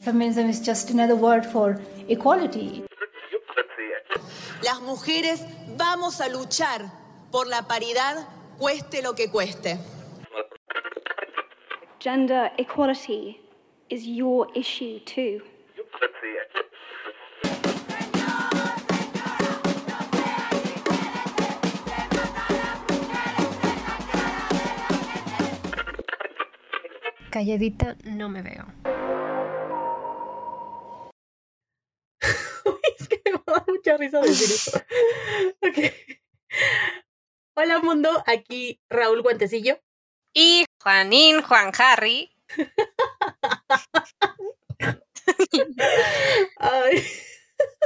Feminism is just another word for equality. Las mujeres vamos a luchar por la paridad, cueste lo que cueste. Gender equality is your issue too. Calladita no me veo. Risa decir esto. Ok. Hola mundo, aquí Raúl Guantecillo. Y Juanín Juan Harry. Ay,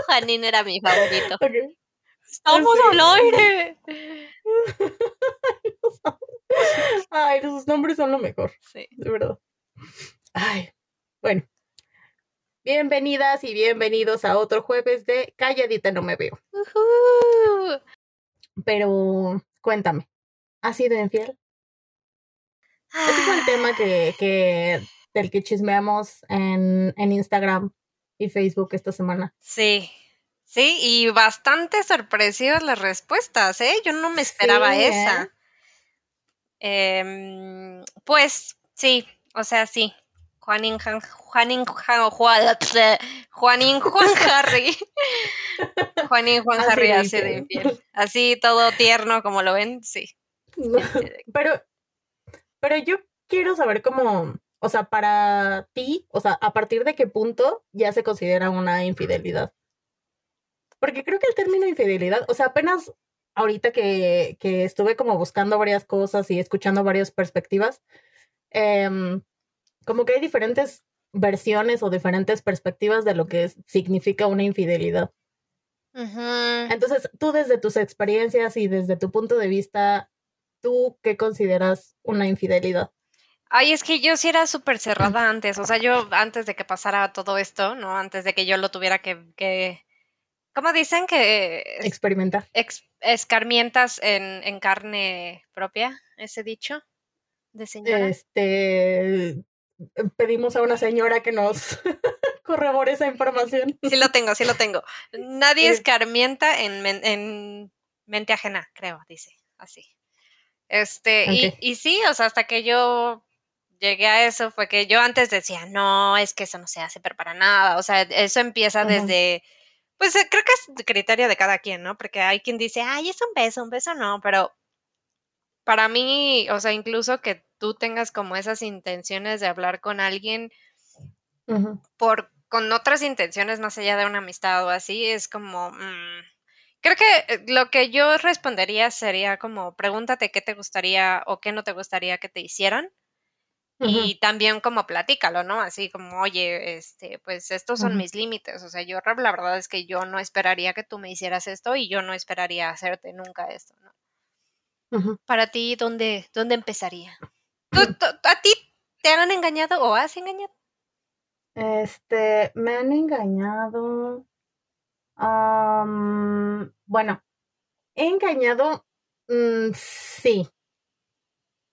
Juanín era mi favorito. ok. ¡Estamos al aire! Ay, sus nombres son lo mejor, Sí. de verdad. Ay, bueno. Bienvenidas y bienvenidos a otro jueves de Calladita no me veo. Pero cuéntame, ¿has sido infiel? Ese fue el tema que, que del que chismeamos en, en Instagram y Facebook esta semana. Sí, sí, y bastante sorpresivas las respuestas, ¿eh? Yo no me esperaba Sí, ¿eh? esa. Em, pues sí, o sea, sí. Juanín, Juan, Juanín Juan Harry. Juanín Juan Ha Harry sido ha sido infiel. Así todo tierno como lo ven, sí. Pero, pero yo quiero saber cómo, o sea, para ti, o sea, a partir de qué punto ya se considera una infidelidad. Porque creo que el término infidelidad, o sea, apenas ahorita que, que estuve como buscando varias cosas y escuchando varias perspectivas, em, como que hay diferentes versiones o diferentes perspectivas de lo que significa una infidelidad. Entonces, tú desde tus experiencias y desde tu punto de vista, ¿tú qué consideras una infidelidad? Ay, es que yo sí era súper cerrada antes, o sea, yo antes de que pasara todo esto, ¿no? Antes de que yo lo tuviera que, que ¿cómo dicen? Que Experimentar. ex- escarmientas en, en carne propia, ese dicho de señora. Este, pedimos a una señora que nos corrobore esa información. Sí lo tengo, sí lo tengo. Nadie escarmienta en, men- en mente ajena, creo, dice, así. Este, y, Ok. y sí, o sea, hasta que yo llegué a eso fue que yo antes decía, no, es que eso no se hace, pero para nada. O sea, eso empieza Ajá. desde, pues eh, creo que es criterio de cada quien, ¿no? Porque hay quien dice, ay, es un beso, un beso no, pero para mí, o sea, incluso que tú tengas como esas intenciones de hablar con alguien por con otras intenciones más allá de una amistad o así, es como, mm, creo que eh, lo que yo respondería sería como, pregúntate qué te gustaría o qué no te gustaría que te hicieran. Y también como platícalo, ¿no? Así como, oye, este, pues estos son mis límites. O sea, yo la verdad es que yo no esperaría que tú me hicieras esto y yo no esperaría hacerte nunca esto, ¿no? Para ti, ¿dónde, dónde empezaría? ¿Tú- ¿A ti te han engañado o has engañado? Este, me han engañado. Bueno, he engañado, mm, sí.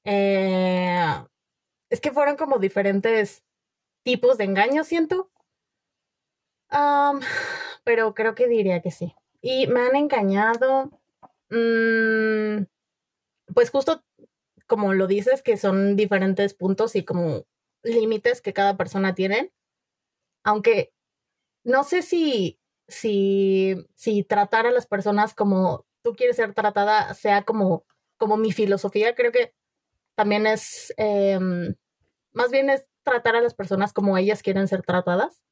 Eh, es que fueron como diferentes tipos de engaños, siento. Pero creo que diría que sí. Y me han engañado, mm, pues justo como lo dices, que son diferentes puntos y como límites que cada persona tiene. Aunque no sé si, si, si tratar a las personas como tú quieres ser tratada sea como, como mi filosofía. Creo que también es, em, más bien es tratar a las personas como ellas quieren ser tratadas.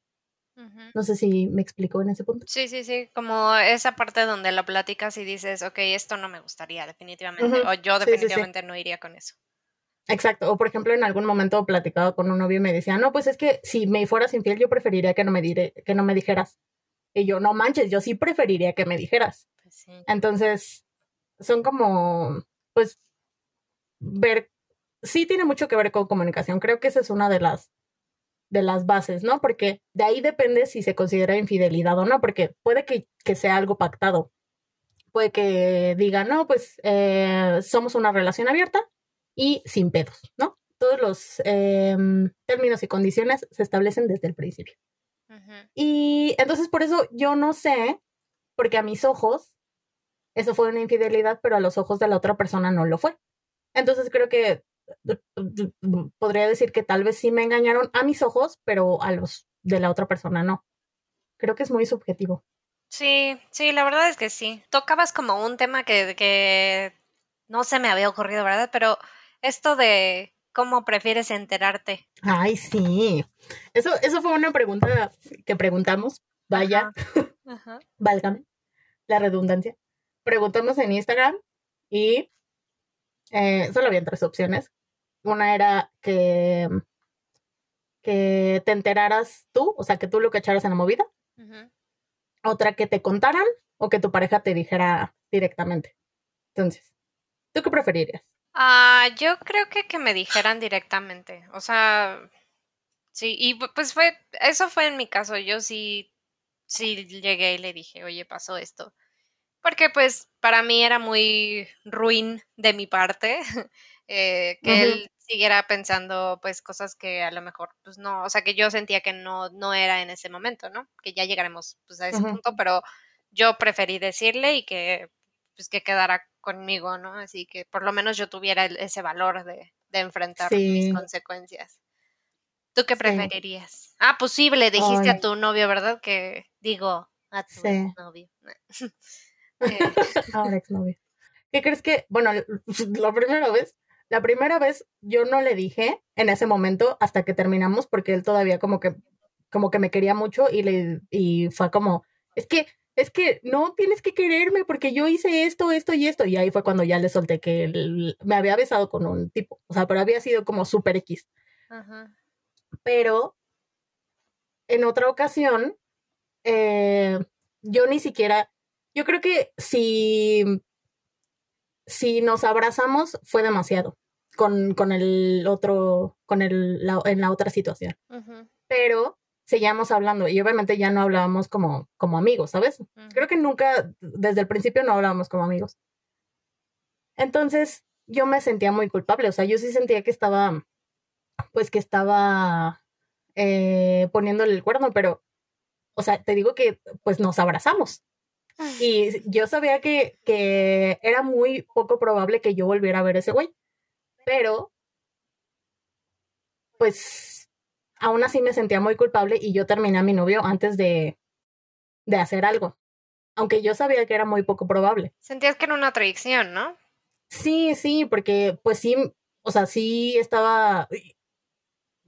No sé si me explico en ese punto. Sí, sí, sí, como esa parte donde lo platicas y dices, ok, esto no me gustaría definitivamente, o yo sí, sí, sí. definitivamente no iría con eso. Exacto. O por ejemplo, en algún momento platicaba con un novio y me decía, no, pues es que si me fueras infiel, yo preferiría que no me, dire, que no me dijeras. Y yo, no manches, yo sí preferiría que me dijeras. Pues. Entonces, son como, pues, ver, sí tiene mucho que ver con comunicación. Creo que esa es una de las, de las bases, ¿no? Porque de ahí depende si se considera infidelidad o no, porque puede que, que sea algo pactado. Puede que diga, no, pues eh, somos una relación abierta y sin pedos, ¿no? todos los em, términos y condiciones se establecen desde el principio. Ujú. Y entonces por eso yo no sé, porque a mis ojos eso fue una infidelidad, pero a los ojos de la otra persona no lo fue. Entonces creo que podría decir que tal vez sí me engañaron a mis ojos, pero a los de la otra persona no. Creo que es muy subjetivo. Sí, sí, la verdad es que sí. Tocabas como un tema que, que no se me había ocurrido, ¿verdad? Pero esto de cómo prefieres enterarte. Ay, sí. Eso, eso fue una pregunta que preguntamos. Vaya, Ajá. válgame la redundancia. Preguntamos en Instagram y eh, solo habían tres opciones. Una era que, que te enteraras tú, o sea, que tú lo cacharas en la movida. Otra que te contaran o que tu pareja te dijera directamente. Entonces, ¿tú qué preferirías? Ah, yo creo que que me dijeran directamente. O sea, sí, y pu- pues fue, eso fue en mi caso. Yo sí, sí llegué y le dije, oye, pasó esto. Porque pues para mí era muy ruin de mi parte eh, que él siguiera pensando pues cosas que a lo mejor pues no, o sea que yo sentía que no, no era en ese momento, ¿no? Que ya llegaremos pues a ese punto, pero yo preferí decirle y que pues que quedara conmigo, ¿no? Así que por lo menos yo tuviera el- ese valor de, de enfrentar mis Sí, consecuencias. ¿Tú qué sí. preferirías? Ah, posible, dijiste a tu novio, ¿verdad? Que digo, a tu sí. novio. Eh, Ahora exnovio. ¿Qué crees que, bueno, la primera vez, la primera vez yo no le dije en ese momento hasta que terminamos porque él todavía como que, como que me quería mucho y le, y fue como, es que, es que no tienes que quererme porque yo hice esto, esto y esto. Y ahí fue cuando ya le solté que él me había besado con un tipo, o sea, pero había sido como super X. ajá. Pero en otra ocasión, eh, yo ni siquiera, yo creo que si, si nos abrazamos fue demasiado con, con el otro, con el, la, en la otra situación. Pero seguíamos hablando y obviamente ya no hablábamos como, como amigos, ¿sabes? Creo que nunca, desde el principio no hablábamos como amigos. Entonces yo me sentía muy culpable, o sea, yo sí sentía que estaba, pues que estaba eh, poniéndole el cuerno, pero, o sea, te digo que pues nos abrazamos. Y yo sabía que, que era muy poco probable que yo volviera a ver a ese güey, pero pues aún así me sentía muy culpable y yo terminé a mi novio antes de, de hacer algo, aunque yo sabía que era muy poco probable. Sentías que era una traición, ¿no? Sí, sí, porque pues sí, o sea, sí estaba,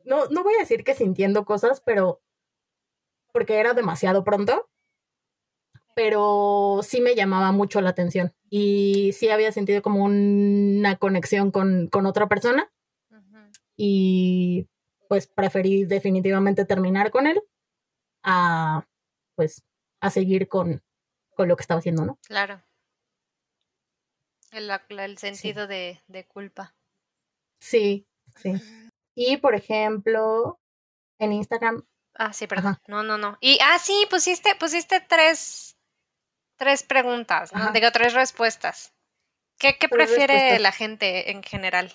no, no voy a decir que sintiendo cosas, pero porque era demasiado pronto, pero sí me llamaba mucho la atención y sí había sentido como una conexión con, con otra persona y pues preferí definitivamente terminar con él a pues a seguir con, con lo que estaba haciendo, ¿no? Claro. El, el Sí, sentido de, de culpa. sí, sí. Y por ejemplo, en Instagram, Ah, sí, perdón. ajá, No, no, no. Y, ah, sí, pusiste, pusiste tres, tres preguntas, ¿no? Digo, tres respuestas. ¿Qué, qué tres prefiere respuestas. la gente en general?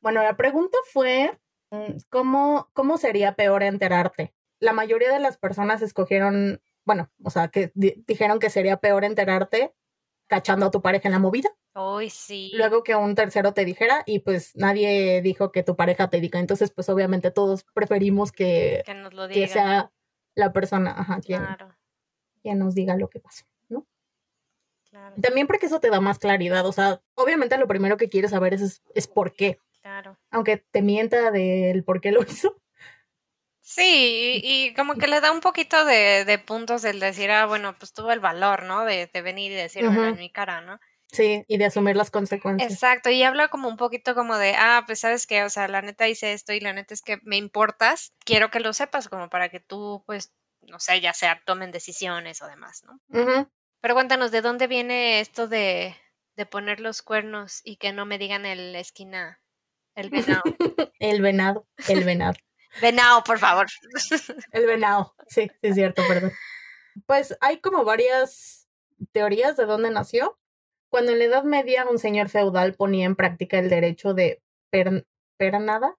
Bueno, la pregunta fue, mm, ¿cómo, ¿cómo sería peor enterarte? La mayoría de las personas escogieron, bueno, o sea, que di- dijeron que sería peor enterarte cachando a tu pareja en la movida, Uy, sí. luego que un tercero te dijera y pues nadie dijo que tu pareja te diga. Entonces, pues obviamente todos preferimos que, Que nos lo que diga. sea la persona, ajá, quien, Claro, quien nos diga lo que pasó, ¿no? claro, También porque eso te da más claridad, o sea, obviamente lo primero que quieres saber es, es por qué, claro. aunque te mienta del por qué lo hizo. Sí, y, y como que le da un poquito de, de puntos el decir, ah, bueno, pues tuvo el valor, ¿no? De, de venir y decírmelo en Ujú, mi cara, ¿no? Sí, y de asumir las consecuencias. Exacto, y habla como un poquito como de, ah, pues sabes qué, o sea, la neta hice esto y la neta es que me importas, quiero que lo sepas como para que tú, pues, no sé, ya sea tomen decisiones o demás, ¿no? Pero cuéntanos, ¿de dónde viene esto de, de poner los cuernos y que no me digan el esquina, el venado? El venado, el venado, Venado, por favor. el venado. Sí, sí es cierto, perdón. Pues hay como varias teorías de dónde nació. Cuando en la Edad Media un señor feudal ponía en práctica el derecho de pernada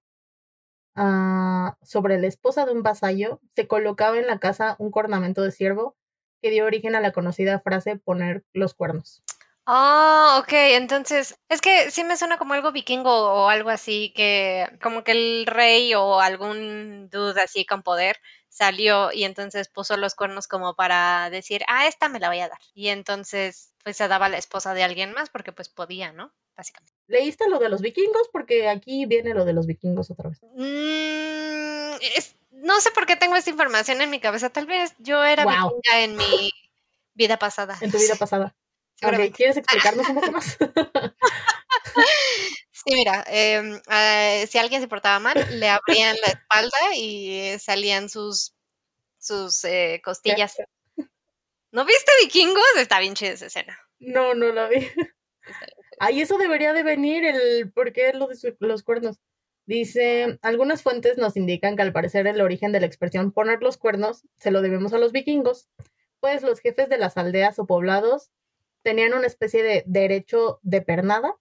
ah, sobre la esposa de un vasallo, se colocaba en la casa un cornamento de ciervo que dio origen a la conocida frase poner los cuernos. Ah, ok, entonces, es que sí me suena como algo vikingo o algo así, que como que el rey o algún dude así con poder salió y entonces puso los cuernos como para decir, ah, esta me la voy a dar. Y entonces, pues se daba la esposa de alguien más porque pues podía, ¿no? Básicamente. ¿Leíste lo de los vikingos? Porque aquí viene lo de los vikingos otra vez. Mm, no sé por qué tengo esta información en mi cabeza. Tal vez yo era vikinga en mi vida pasada. En tu vida pasada. ¿Quieres explicarnos un poco más? Sí, mira, eh, si alguien se portaba mal, le abrían la espalda y salían sus, sus eh, costillas. ¿No viste vikingos? Está bien chida esa escena. No, no la vi. Ahí eso debería de venir, el por qué lo de los cuernos. Dice, algunas fuentes nos indican que al parecer el origen de la expresión poner los cuernos se lo debemos a los vikingos, pues los jefes de las aldeas o poblados tenían una especie de derecho de pernada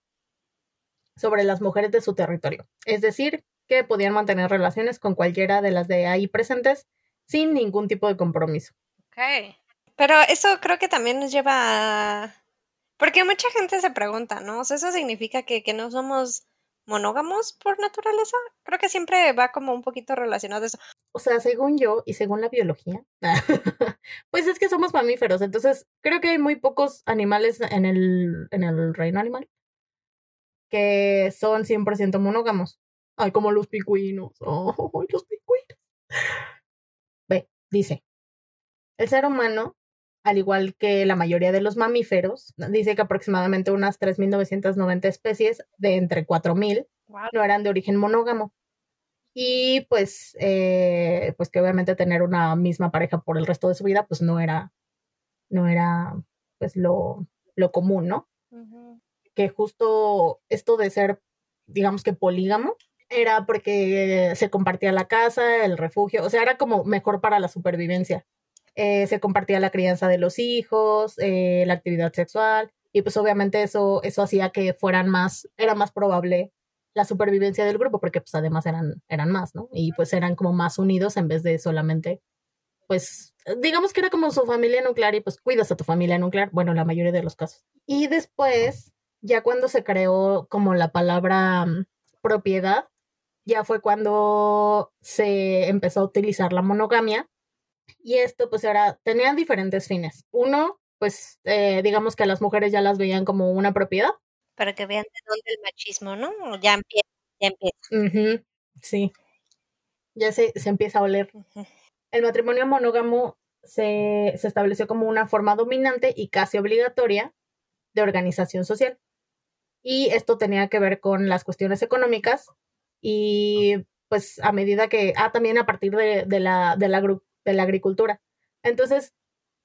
sobre las mujeres de su territorio, es decir, que podían mantener relaciones con cualquiera de las de ahí presentes sin ningún tipo de compromiso. Ok, pero eso creo que también nos lleva a... Porque mucha gente se pregunta, ¿no? ¿eso significa que, que no somos monógamos por naturaleza? Creo que siempre va como un poquito relacionado a eso. O sea, según yo y según la biología, pues es que somos mamíferos, entonces creo que hay muy pocos animales en el, en el reino animal que son 100% monógamos. Ay, como los picuinos. Oh, los picuinos. Ve, dice, el ser humano, al igual que la mayoría de los mamíferos, dice que aproximadamente unas 3.990 especies de entre 4.000 no eran de origen monógamo. Y pues, eh, pues que obviamente tener una misma pareja por el resto de su vida, pues no era, no era, pues lo, lo común, ¿no? Que justo esto de ser, digamos que polígamo, era porque se compartía la casa, el refugio, o sea, era como mejor para la supervivencia. Eh, se compartía la crianza de los hijos, eh, la actividad sexual, y pues obviamente eso, eso hacía que fueran más, era más probable la supervivencia del grupo, porque pues además eran, eran más, ¿no? Y pues eran como más unidos en vez de solamente, pues, digamos que era como su familia nuclear y pues cuidas a tu familia nuclear, bueno, la mayoría de los casos. Y después, ya cuando se creó como la palabra mm, propiedad, ya fue cuando se empezó a utilizar la monogamia. Y esto pues era, tenían diferentes fines. Uno, pues eh, digamos que las mujeres ya las veían como una propiedad. Para que vean de dónde el machismo, ¿no? Ya empieza. Ya empieza. sí. Ya se, se, empieza a oler. El matrimonio monógamo se, se estableció como una forma dominante y casi obligatoria de organización social y esto tenía que ver con las cuestiones económicas y pues a medida que, ah, también a partir de, de, la, de, la, de la agricultura. Entonces,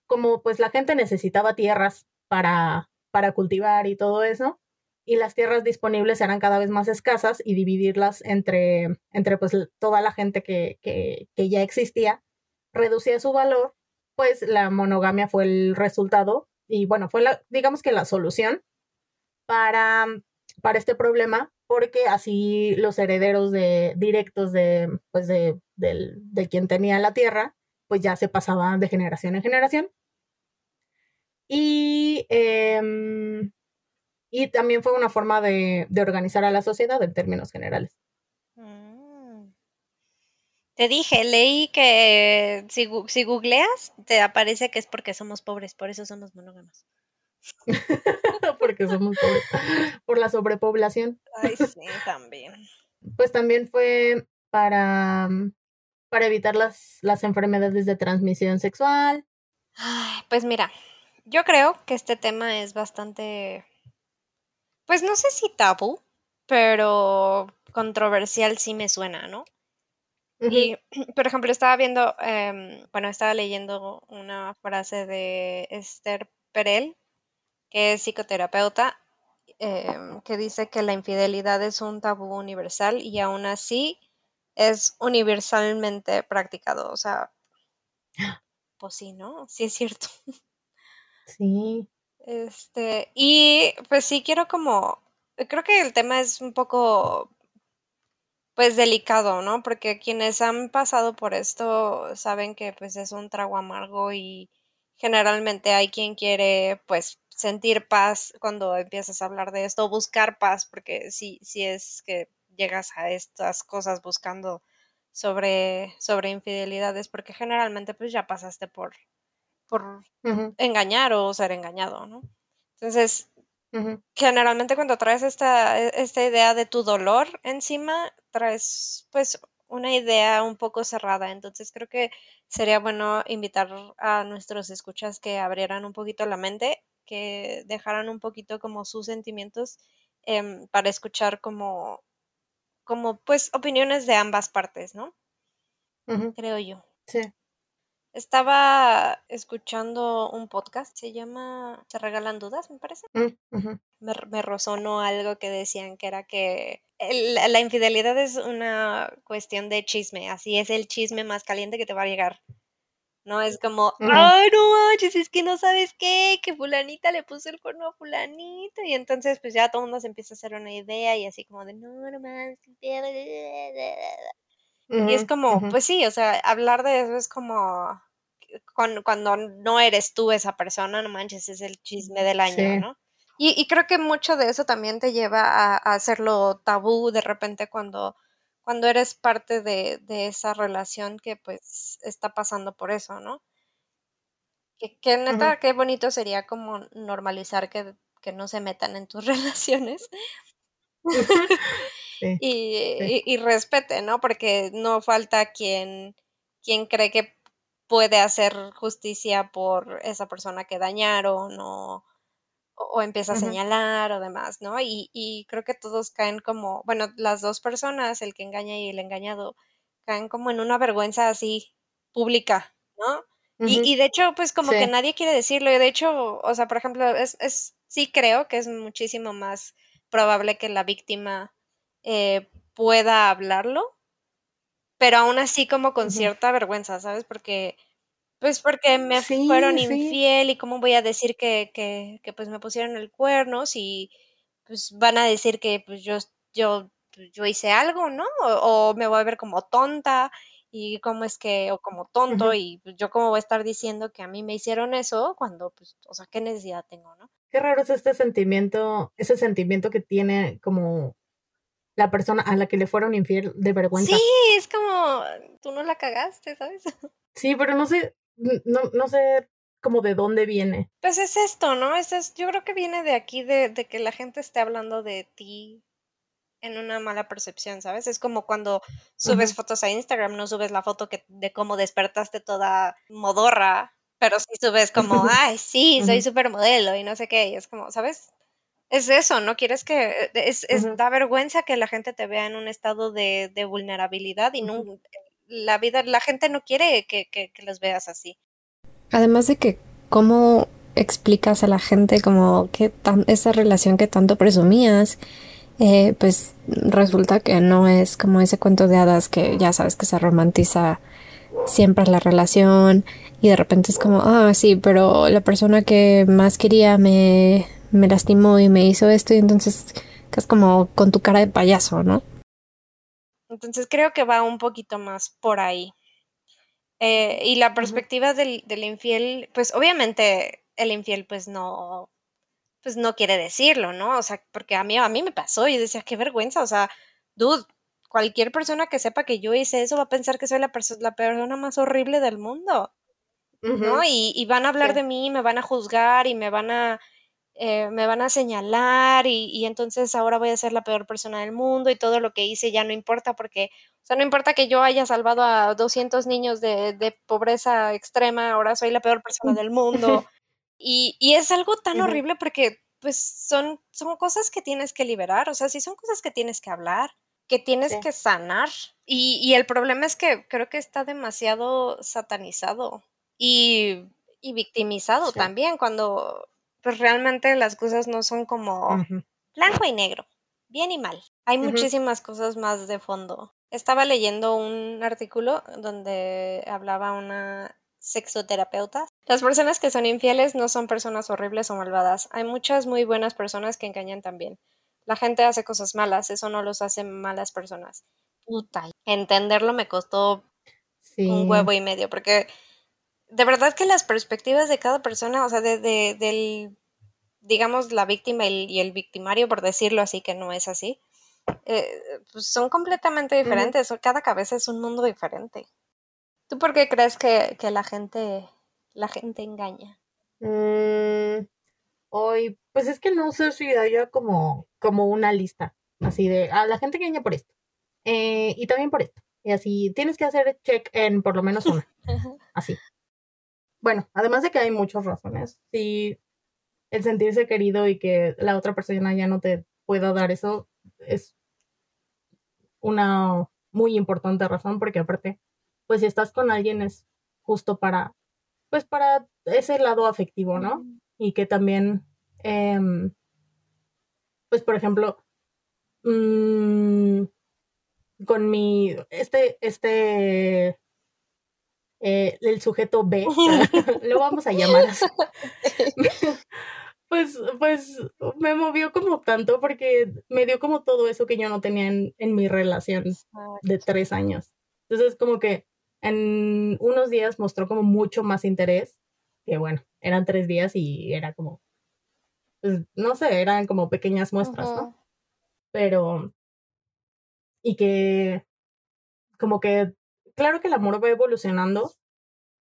como pues la gente necesitaba tierras para, para cultivar y todo eso, y las tierras disponibles eran cada vez más escasas y dividirlas entre, entre pues toda la gente que, que, que ya existía reducía su valor, pues la monogamia fue el resultado y bueno, fue la, digamos que la solución para, para este problema, porque así los herederos de, directos de, pues de, de, quien tenía la tierra, pues ya se pasaban de generación en generación. Y, em, y también fue una forma de, de, organizar a la sociedad en términos generales. Mm. Te dije, leí que si, si googleas, te aparece que es porque somos pobres, por eso somos monógamos. porque somos pobres. Por la sobrepoblación. Ay, sí, también. Pues también fue para, para evitar las, las enfermedades de transmisión sexual. pues mira, yo creo que este tema es bastante, pues no sé si tabú, pero controversial sí me suena, ¿no? Y, por ejemplo, estaba viendo, em, bueno, estaba leyendo una frase de Esther Perel, que es psicoterapeuta, em, que dice que la infidelidad es un tabú universal y aún así es universalmente practicado. O sea, pues sí, ¿no? Sí es cierto. Sí. Este, y pues sí quiero como, creo que el tema es un poco pues delicado, ¿no? Porque quienes han pasado por esto saben que pues es un trago amargo y generalmente hay quien quiere pues sentir paz cuando empiezas a hablar de esto, buscar paz, porque si, si es que llegas a estas cosas buscando sobre, sobre infidelidades, porque generalmente pues ya pasaste por, por engañar o ser engañado, ¿no? Entonces, generalmente cuando traes esta, e, esta idea de tu dolor encima, traes pues una idea un poco cerrada. Entonces creo que sería bueno invitar a nuestros escuchas que abrieran un poquito la mente, que dejaran un poquito como sus sentimientos em, para escuchar como, como pues opiniones de ambas partes, ¿no? Creo yo. Sí. Estaba escuchando un podcast, se llama Se regalan dudas, me parece. Mm, me, me resonó algo que decían que era que la infidelidad es una cuestión de chisme, así es el chisme más caliente que te va a llegar. No es como, ay, no manches, es que no sabes qué, que fulanita le puso el cuerno a fulanito. Y entonces, pues ya todo el mundo se empieza a hacer una idea y así como de, no, no manches. Y es como, pues sí, o sea, hablar de eso es como cuando, no eres tú esa persona, no manches, es el chisme del año, ¿no? Y, creo que mucho de eso también te lleva a, hacerlo tabú de repente cuando, cuando eres parte de, esa relación que pues está pasando por eso, ¿no? Que, neta, qué bonito sería como normalizar que, no se metan en tus relaciones. y, y, respete, ¿no? Porque no falta quien, quien cree que puede hacer justicia por esa persona que dañaron o, o empieza a señalar o demás, ¿no? Y, y creo que todos caen como, bueno, las dos personas, el que engaña y el engañado, caen como en una vergüenza así pública, ¿no? y, y, de hecho, pues como que nadie quiere decirlo. Y de hecho, o sea, por ejemplo, es, es, sí creo que es muchísimo más probable que la víctima eh, pueda hablarlo, pero aún así como con cierta vergüenza, ¿sabes? Porque, pues porque me fueron infiel y cómo voy a decir que, que, que, pues me pusieron el cuerno si pues van a decir que pues yo, yo, pues, yo hice algo, ¿no? O, me voy a ver como tonta y cómo es que, o como tonto y pues, yo cómo voy a estar diciendo que a mí me hicieron eso cuando, pues, o sea, ¿qué necesidad tengo, no? Qué raro es este sentimiento, ese sentimiento que tiene como la persona a la que le fueron infiel de vergüenza. Sí, es como, tú no la cagaste, ¿sabes? Sí, pero no sé, no, no sé como de dónde viene. Pues es esto, ¿no? Es, es yo creo que viene de aquí, de, de, que la gente esté hablando de ti en una mala percepción, ¿sabes? Es como cuando subes fotos a Instagram, no subes la foto que, de cómo despertaste toda modorra, pero sí subes como, ay, sí, soy supermodelo y no sé qué, y es como, ¿sabes? Es eso, ¿no? Quieres que, es, es da vergüenza que la gente te vea en un estado de, de vulnerabilidad y no, la vida, la gente no quiere que, que, los veas así. Además de que, ¿cómo explicas a la gente como que tan, esa relación que tanto presumías, eh, pues resulta que no es como ese cuento de hadas que ya sabes que se romantiza siempre la relación y de repente es como, ah, sí, pero la persona que más quería me, me lastimó y me hizo esto y entonces es como con tu cara de payaso, ¿no? Entonces creo que va un poquito más por ahí. Eh, y la perspectiva del, del, infiel, pues obviamente el infiel pues no, pues no quiere decirlo, ¿no? O sea, porque a mí, a mí me pasó y decía, qué vergüenza, o sea, dude, cualquier persona que sepa que yo hice eso va a pensar que soy la, la persona más horrible del mundo, ¿no? Y, y, van a hablar de mí, me van a juzgar y me van a eh, me van a señalar y, entonces ahora voy a ser la peor persona del mundo y todo lo que hice ya no importa porque, o sea, no importa que yo haya salvado a 200 niños de, pobreza extrema, ahora soy la peor persona del mundo. Y, es algo tan horrible porque pues son, son cosas que tienes que liberar, o sea, sí son cosas que tienes que hablar, que tienes que sanar. Y, el problema es que creo que está demasiado satanizado y, victimizado también cuando pues realmente las cosas no son como blanco y negro, bien y mal. Hay muchísimas cosas más de fondo. Estaba leyendo un artículo donde hablaba una sexoterapeuta. Las personas que son infieles no son personas horribles o malvadas. Hay muchas muy buenas personas que engañan también. La gente hace cosas malas, eso no los hace malas personas. puta, entenderlo me costó Sí. un huevo y medio, porque de verdad que las perspectivas de cada persona, o sea, de, de- del, digamos, la víctima y el, y el victimario, por decirlo así, que no es así, eh, pues son completamente diferentes. Cada cabeza es un mundo diferente. ¿Tú por qué crees que, que la gente, la gente engaña? Mm, hoy, pues es que no sé si haya como, como una lista, así de, a la gente engaña por esto, eh, y también por esto, y así, tienes que hacer check en por lo menos una, así. Bueno, además de que hay muchas razones, sí, el sentirse querido y que la otra persona ya no te pueda dar eso es una muy importante razón, porque aparte, pues si estás con alguien es justo para, pues para ese lado afectivo, ¿no? y que también, em, pues por ejemplo, mm, con mi, este, este, eh, el sujeto B, lo vamos a llamar así. Pues, pues me movió como tanto porque me dio como todo eso que yo no tenía en, en mi relación de tres años. Entonces, como que en unos días mostró como mucho más interés, que bueno, eran tres días y era como, pues, no sé, eran como pequeñas muestras, ¿no? Pero, y que, como que, claro que el amor va evolucionando,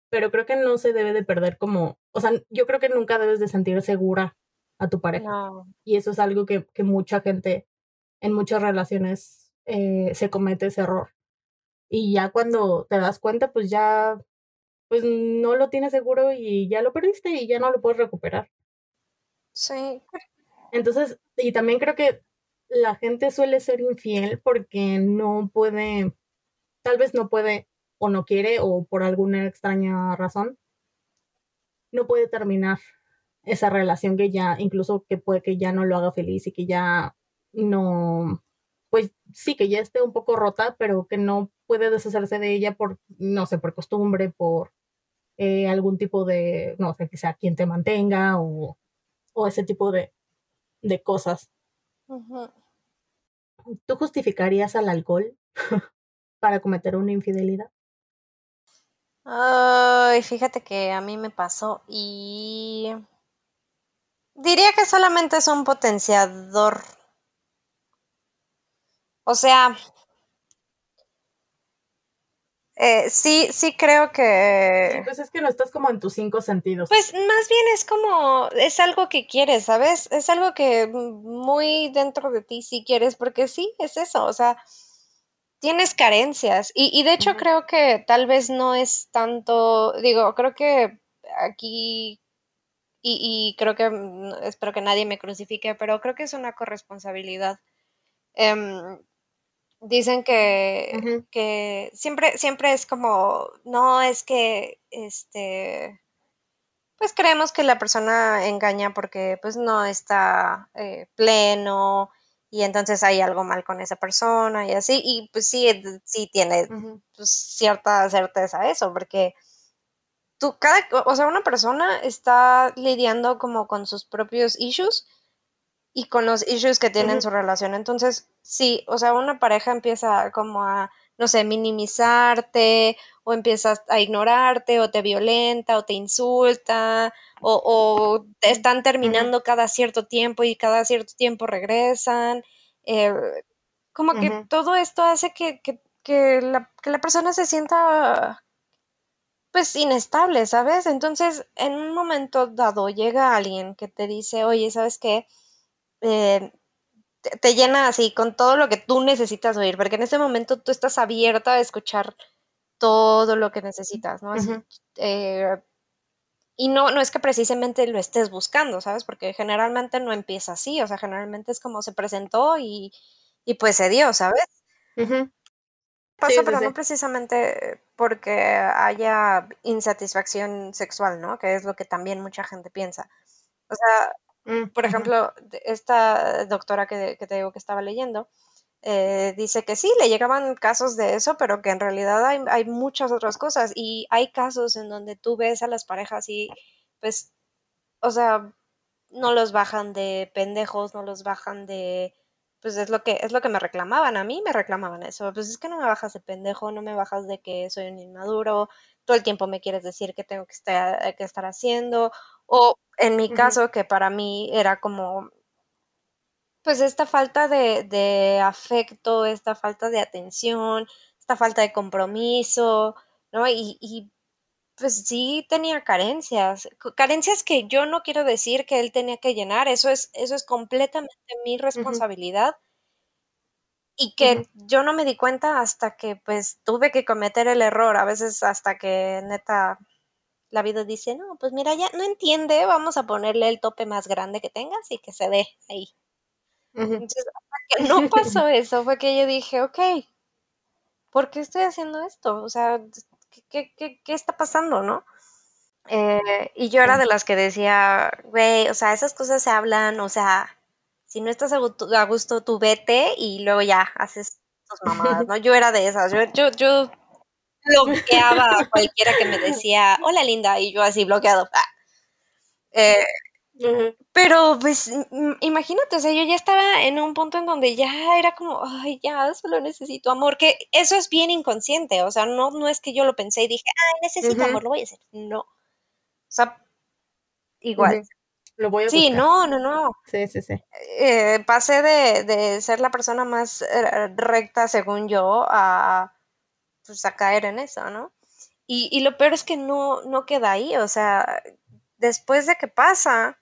pero creo que no se debe de perder como, o sea, yo creo que nunca debes de sentir segura a tu pareja. No. Y eso es algo que, que mucha gente en muchas relaciones eh, se comete ese error. Y ya cuando te das cuenta, pues ya, pues no lo tienes seguro y ya lo perdiste y ya no lo puedes recuperar. Sí, Entonces, y también creo que la gente suele ser infiel porque no puede, tal vez no puede o no quiere o por alguna extraña razón, no puede terminar esa relación que ya, incluso que puede que ya no lo haga feliz y que ya no, pues sí, que ya esté un poco rota, pero que no puede deshacerse de ella por, no sé, por costumbre, por eh, algún tipo de, no sé, que sea quien te mantenga o, o ese tipo de, de cosas. ¿Tú justificarías al alcohol para cometer una infidelidad? Ay, fíjate que a mí me pasó y diría que solamente es un potenciador. O sea, eh, sí, sí creo Sí, que, pues es que no estás como en tus cinco sentidos. pues más bien es como, es algo que quieres, ¿sabes? Es algo que muy dentro de ti sí quieres, porque sí, es eso, o sea, tienes carencias. Y, y de hecho creo que tal vez no es tanto, digo, creo que aquí y, y creo que, mm, espero que nadie me crucifique, pero creo que es una corresponsabilidad. Em, dicen que, que siempre, siempre es como, no es que, este, pues creemos que la persona engaña porque pues no está eh, pleno y entonces hay algo mal con esa persona y así, y pues sí, d- sí tiene pues, cierta certeza eso, porque tú, cada, o sea, una persona está lidiando como con sus propios issues y con los issues que tiene en su relación. Entonces, sí, o sea, una pareja empieza como a, no sé, minimizarte o empiezas a ignorarte o te violenta o te insulta o, o te están terminando cada cierto tiempo y cada cierto tiempo regresan. eh, como que todo esto hace que, que, que la, que la persona se sienta pues inestable, ¿sabes? Entonces, en un momento dado llega alguien que te dice, oye, ¿sabes qué? Eh, te, te llena así con todo lo que tú necesitas oír, porque en ese momento tú estás abierta a escuchar todo lo que necesitas, ¿no? Así, eh, y no, no es que precisamente lo estés buscando, ¿sabes? Porque generalmente no empieza así, o sea, generalmente es como se presentó y, y pues se dio, ¿sabes? Pasa, Sí, sí, pero no precisamente porque haya insatisfacción sexual, ¿no? Que es lo que también mucha gente piensa. O sea, Mm, por ejemplo, esta doctora que, que te digo que estaba leyendo, eh, dice que sí, le llegaban casos de eso, pero que en realidad hay, hay muchas otras cosas y hay casos en donde tú ves a las parejas y pues, o sea, no los bajan de pendejos, no los bajan de pues es lo que es lo que me reclamaban, a mí me reclamaban eso, pues es que no me bajas de pendejo, no me bajas de que soy un inmaduro, todo el tiempo me quieres decir que tengo que estar, que estar haciendo, o en mi caso, que para mí era como, pues esta falta de, de afecto, esta falta de atención, esta falta de compromiso, ¿no? Y, y pues sí tenía carencias, carencias que yo no quiero decir que él tenía que llenar, eso es, eso es completamente mi responsabilidad y que yo no me di cuenta hasta que pues tuve que cometer el error, a veces hasta que neta la vida dice, no, pues mira, ya no entiende, vamos a ponerle el tope más grande que tengas y que se dé ahí. Entonces, hasta que no pasó eso, fue que yo dije, ok, ¿por qué estoy haciendo esto? O sea, ¿qué, qué, qué está pasando, no? Eh, y yo era de las que decía, güey, o sea, esas cosas se hablan, o sea, si no estás a gusto, tú vete y luego ya haces tus mamadas, ¿no? Yo era de esas, yo, yo, yo bloqueaba a cualquiera que me decía, hola linda, y yo así bloqueado. Pero pues imagínate, o sea, yo ya estaba en un punto en donde ya era como, ay, ya, solo necesito amor, que eso es bien inconsciente, o sea, no, no es que yo lo pensé y dije, ay, necesito amor, lo voy a hacer. No. O sea, igual. Lo voy a Sí, no, no, no. Sí, sí, sí. Eh, pasé de, de, ser la persona más eh, recta, según yo, a, pues, a caer en eso, ¿no? Y, y lo peor es que no, no queda ahí, o sea, después de que pasa,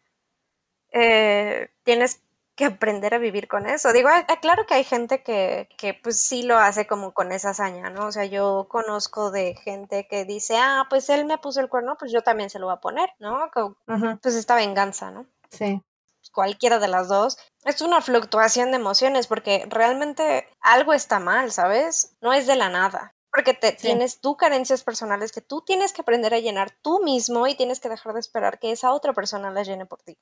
eh, tienes que aprender a vivir con eso. Digo, claro que hay gente que, que, pues sí lo hace como con esa hazaña, ¿no? O sea, yo conozco de gente que dice, ah, pues él me puso el cuerno, pues yo también se lo voy a poner, ¿no? Pues esta venganza, ¿no? Sí. Cualquiera de las dos. Es una fluctuación de emociones porque realmente algo está mal, ¿sabes? No es de la nada porque te, tienes tú carencias personales que tú tienes que aprender a llenar tú mismo y tienes que dejar de esperar que esa otra persona las llene por ti.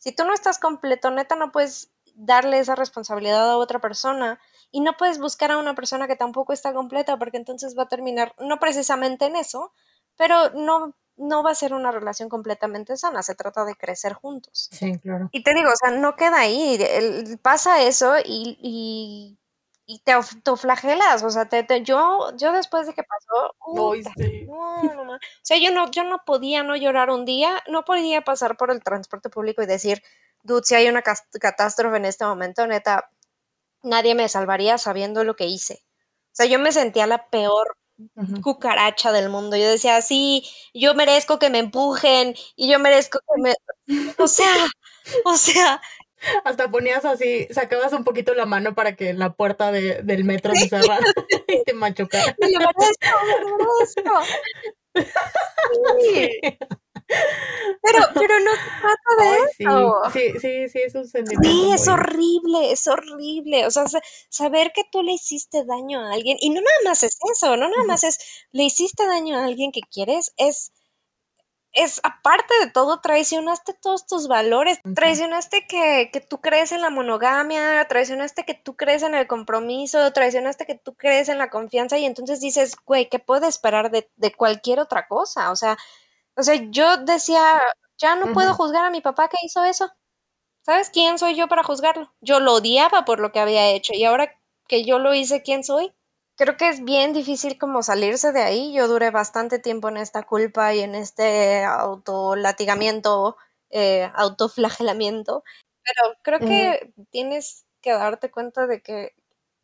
Si tú no estás completo, neta, no puedes darle esa responsabilidad a otra persona y no puedes buscar a una persona que tampoco está completa porque entonces va a terminar no precisamente en eso, pero no no va a ser una relación completamente sana, se trata de crecer juntos. Sí, claro. Y te digo, o sea, no queda ahí, pasa eso y, y, y te autoflagelas, o sea, te, yo, yo después de que pasó, no, no, no, o sea, yo no, yo no podía no llorar un día, no podía pasar por el transporte público y decir, dude, si hay una catástrofe en este momento, neta, nadie me salvaría sabiendo lo que hice. O sea, yo me sentía la peor cucaracha del mundo. Yo decía, sí, yo merezco que me empujen y yo merezco que me... O sea, o sea... Hasta ponías así, sacabas un poquito la mano para que la puerta de, del metro se cerrara y te machucara. Me lo merezco, me Sí. Pero, pero no se trata de eso. Sí, sí, sí, es un sentimiento. Sí, es horrible, es horrible. O sea, saber que tú le hiciste daño a alguien, y no nada más es eso, no nada más es le hiciste daño a alguien que quieres, es, es aparte de todo, traicionaste todos tus valores, traicionaste que, que, tú crees en la monogamia, traicionaste que tú crees en el compromiso, traicionaste que tú crees en la confianza, y entonces dices, güey, ¿qué puedo esperar de, de cualquier otra cosa? O sea, o sea, yo decía, ya no puedo juzgar a mi papá que hizo eso. ¿Sabes quién soy yo para juzgarlo? Yo lo odiaba por lo que había hecho y ahora que yo lo hice, ¿quién soy? Creo que es bien difícil como salirse de ahí. Yo duré bastante tiempo en esta culpa y en este autolatigamiento, eh, autoflagelamiento. Pero creo que tienes que darte cuenta de que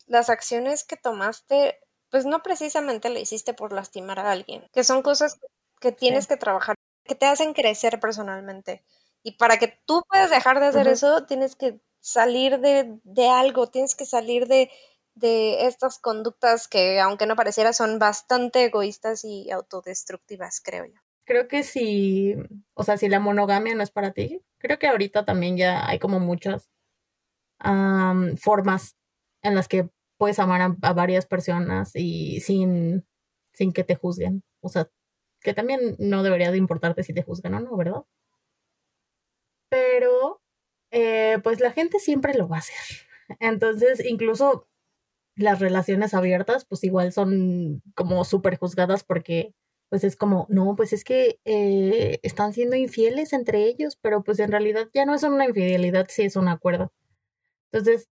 las acciones que tomaste, pues no precisamente le hiciste por lastimar a alguien, que son cosas que tienes que trabajar, que te hacen crecer personalmente. Y para que tú puedas dejar de hacer eso, tienes que salir de, de algo, tienes que salir de, de, estas conductas que, aunque no pareciera, son bastante egoístas y autodestructivas, creo yo. Creo que si, o sea, si la monogamia no es para ti, creo que ahorita también ya hay como muchas formas en las que puedes amar a, varias personas y sin, sin que te juzguen. O sea, que también no debería de importarte si te juzgan o no, ¿verdad? Pero, eh, pues la gente siempre lo va a hacer. Entonces, incluso las relaciones abiertas, pues igual son como súper juzgadas porque, pues es como, no, pues es que eh, están siendo infieles entre ellos, pero pues en realidad ya no es una infidelidad si es un acuerdo. Entonces,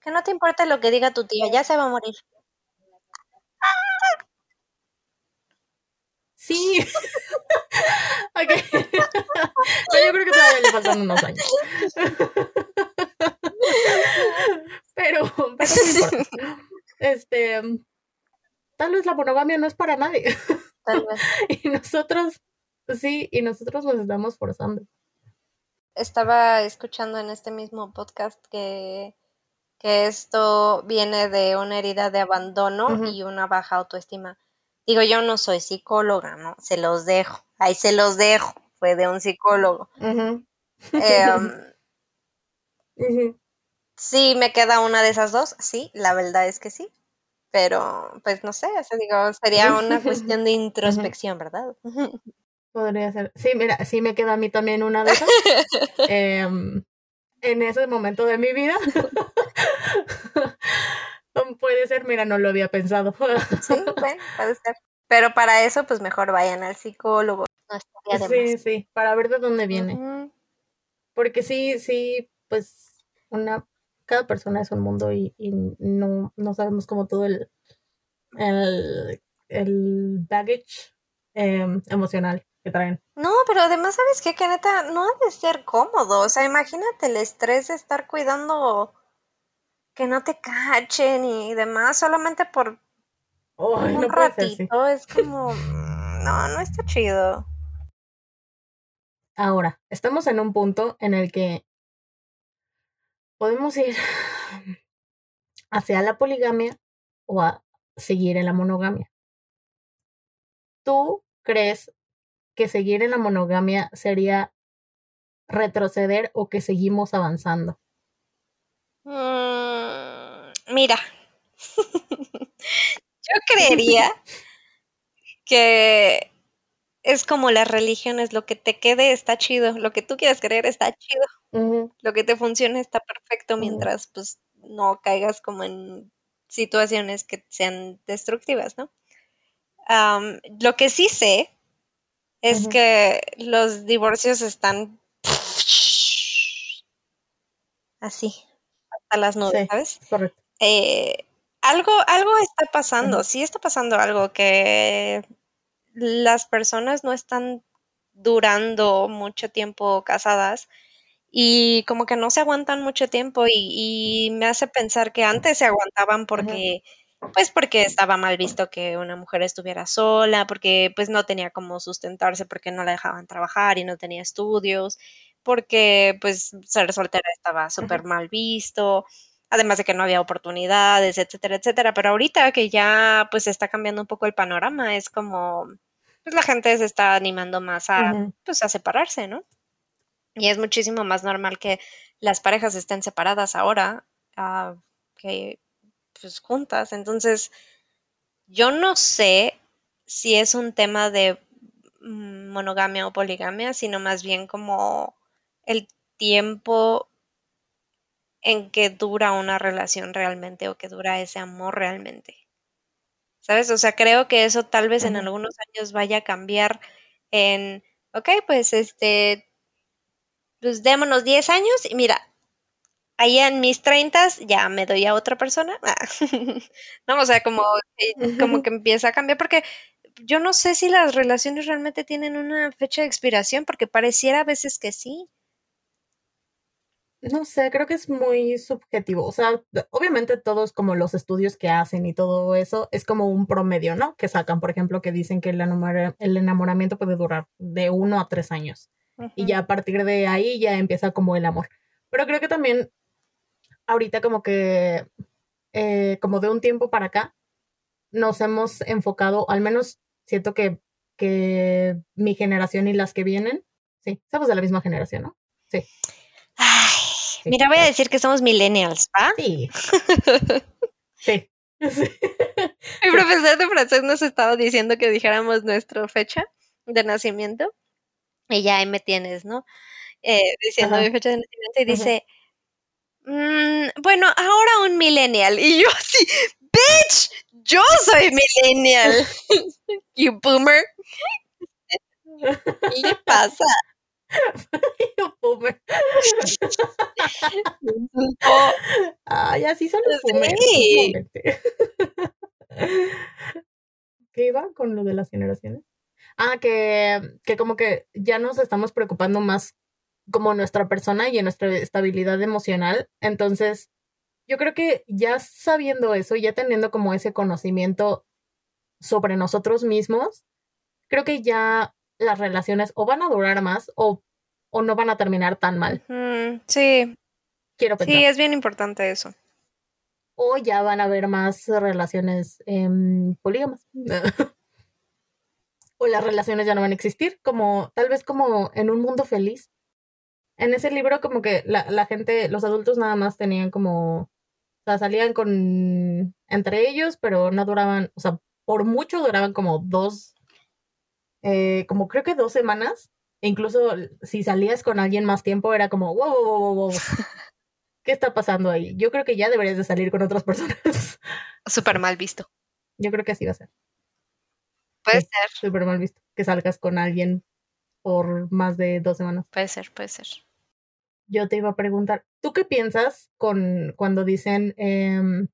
Que no te importe lo que diga tu tía, ya se va a morir. Sí. ok. Pero yo creo que todavía le faltan unos años. pero, pero no importa. Este, tal vez la monogamia no es para nadie. Tal vez. y nosotros, sí, y nosotros nos estamos forzando. Estaba escuchando en este mismo podcast que, que esto viene de una herida de abandono y una baja autoestima. Digo, yo no soy psicóloga, ¿no? Se los dejo. Ahí se los dejo. Fue de un psicólogo. sí, me queda una de esas dos. Sí, la verdad es que sí. Pero, pues no sé, o sea, digo, sería una cuestión de introspección, ¿verdad? Podría ser. Sí, mira, sí me queda a mí también una de esas. Em, en ese momento de mi vida. Puede ser, mira, no lo había pensado. Sí, bueno, puede ser. Pero para eso, pues mejor vayan al psicólogo. No Sí, sí, para ver de dónde viene. Porque sí, sí, pues una, cada persona es un mundo y, y no, no sabemos como todo el, el, el baggage em, emocional que traen. No, pero además, ¿sabes qué? Que neta, no ha de ser cómodo. O sea, imagínate el estrés de estar cuidando que no te cachen y demás, solamente por un no ratito. Es como, no, no está chido. Ahora, estamos en un punto en el que podemos ir hacia la poligamia o a seguir en la monogamia. ¿Tú crees que seguir en la monogamia sería retroceder o que seguimos avanzando? Mm, mira, yo creería que es como las religiones, lo que te quede está chido, lo que tú quieras creer está chido, lo que te funcione está perfecto mientras pues no caigas como en situaciones que sean destructivas, ¿no? Lo que sí sé es que los divorcios están así, hasta las nubes, Sí. ¿sabes? Correcto. eh, algo, algo está pasando, sí está pasando algo que las personas no están durando mucho tiempo casadas y como que no se aguantan mucho tiempo y, y me hace pensar que antes se aguantaban porque, pues porque estaba mal visto que una mujer estuviera sola, porque pues no tenía cómo sustentarse, porque no la dejaban trabajar y no tenía estudios, porque pues ser soltera estaba súper mal visto además de que no había oportunidades, etcétera, etcétera. Pero ahorita que ya pues está cambiando un poco el panorama, es como pues la gente se está animando más a pues a separarse, ¿no? Y es muchísimo más normal que las parejas estén separadas ahora ah, que pues juntas. Entonces, yo no sé si es un tema de mm, monogamia o poligamia, sino más bien como el tiempo en que dura una relación realmente o que dura ese amor realmente. ¿Sabes? O sea, creo que eso tal vez en algunos años vaya a cambiar en, ok, pues este, pues démonos 10 años y mira, ahí en mis 30 ya me doy a otra persona. No, o sea, como, como que empieza a cambiar porque yo no sé si las relaciones realmente tienen una fecha de expiración porque pareciera a veces que sí. No sé, creo que es muy subjetivo. O sea, obviamente todos como los estudios que hacen y todo eso es como un promedio, ¿no? Que sacan, por ejemplo, que dicen que el, enamora- el enamoramiento puede durar de uno a tres años. Y ya a partir de ahí ya empieza como el amor. Pero creo que también ahorita como que, eh, como de un tiempo para acá, nos hemos enfocado, al menos siento que, que mi generación y las que vienen, sí, somos de la misma generación, ¿no? Sí. Mira, voy a decir que somos millennials, ¿va? Sí. Sí. Sí. Mi profesor de francés nos estaba diciendo que dijéramos nuestra fecha de nacimiento y ya ahí me tienes, ¿no? Eh, diciendo Ajá. mi fecha de nacimiento y dice, "Mm, bueno, ahora un millennial. Y yo así, bitch, yo soy millennial. You boomer. ¿Qué le pasa? Boomer. Ay, así son los boomers. Sí. ¿Qué iba con lo de las generaciones? Ah, que, que como que ya nos estamos preocupando más como nuestra persona y en nuestra estabilidad emocional. Entonces, yo creo que ya sabiendo eso, ya teniendo como ese conocimiento sobre nosotros mismos, creo que ya las relaciones o van a durar más o, o no van a terminar tan mal. Mm, sí, Quiero pensar. sí, es bien importante eso. O ya van a haber más relaciones em, polígamas. o las relaciones ya no van a existir, como tal vez como en un mundo feliz. En ese libro como que la, la gente, los adultos nada más tenían como, o sea, salían con entre ellos, pero no duraban, o sea, por mucho duraban como dos, eh, como creo que dos semanas. E incluso si salías con alguien más tiempo era como, wow, wow, wow, wow. ¿Qué está pasando ahí? Yo creo que ya deberías de salir con otras personas. Súper mal visto. Yo creo que así va a ser. Puede Sí. ser, Súper mal visto. Que salgas con alguien por más de dos semanas. puede ser, puede ser. Yo te iba a preguntar, ¿tú qué piensas con cuando dicen em,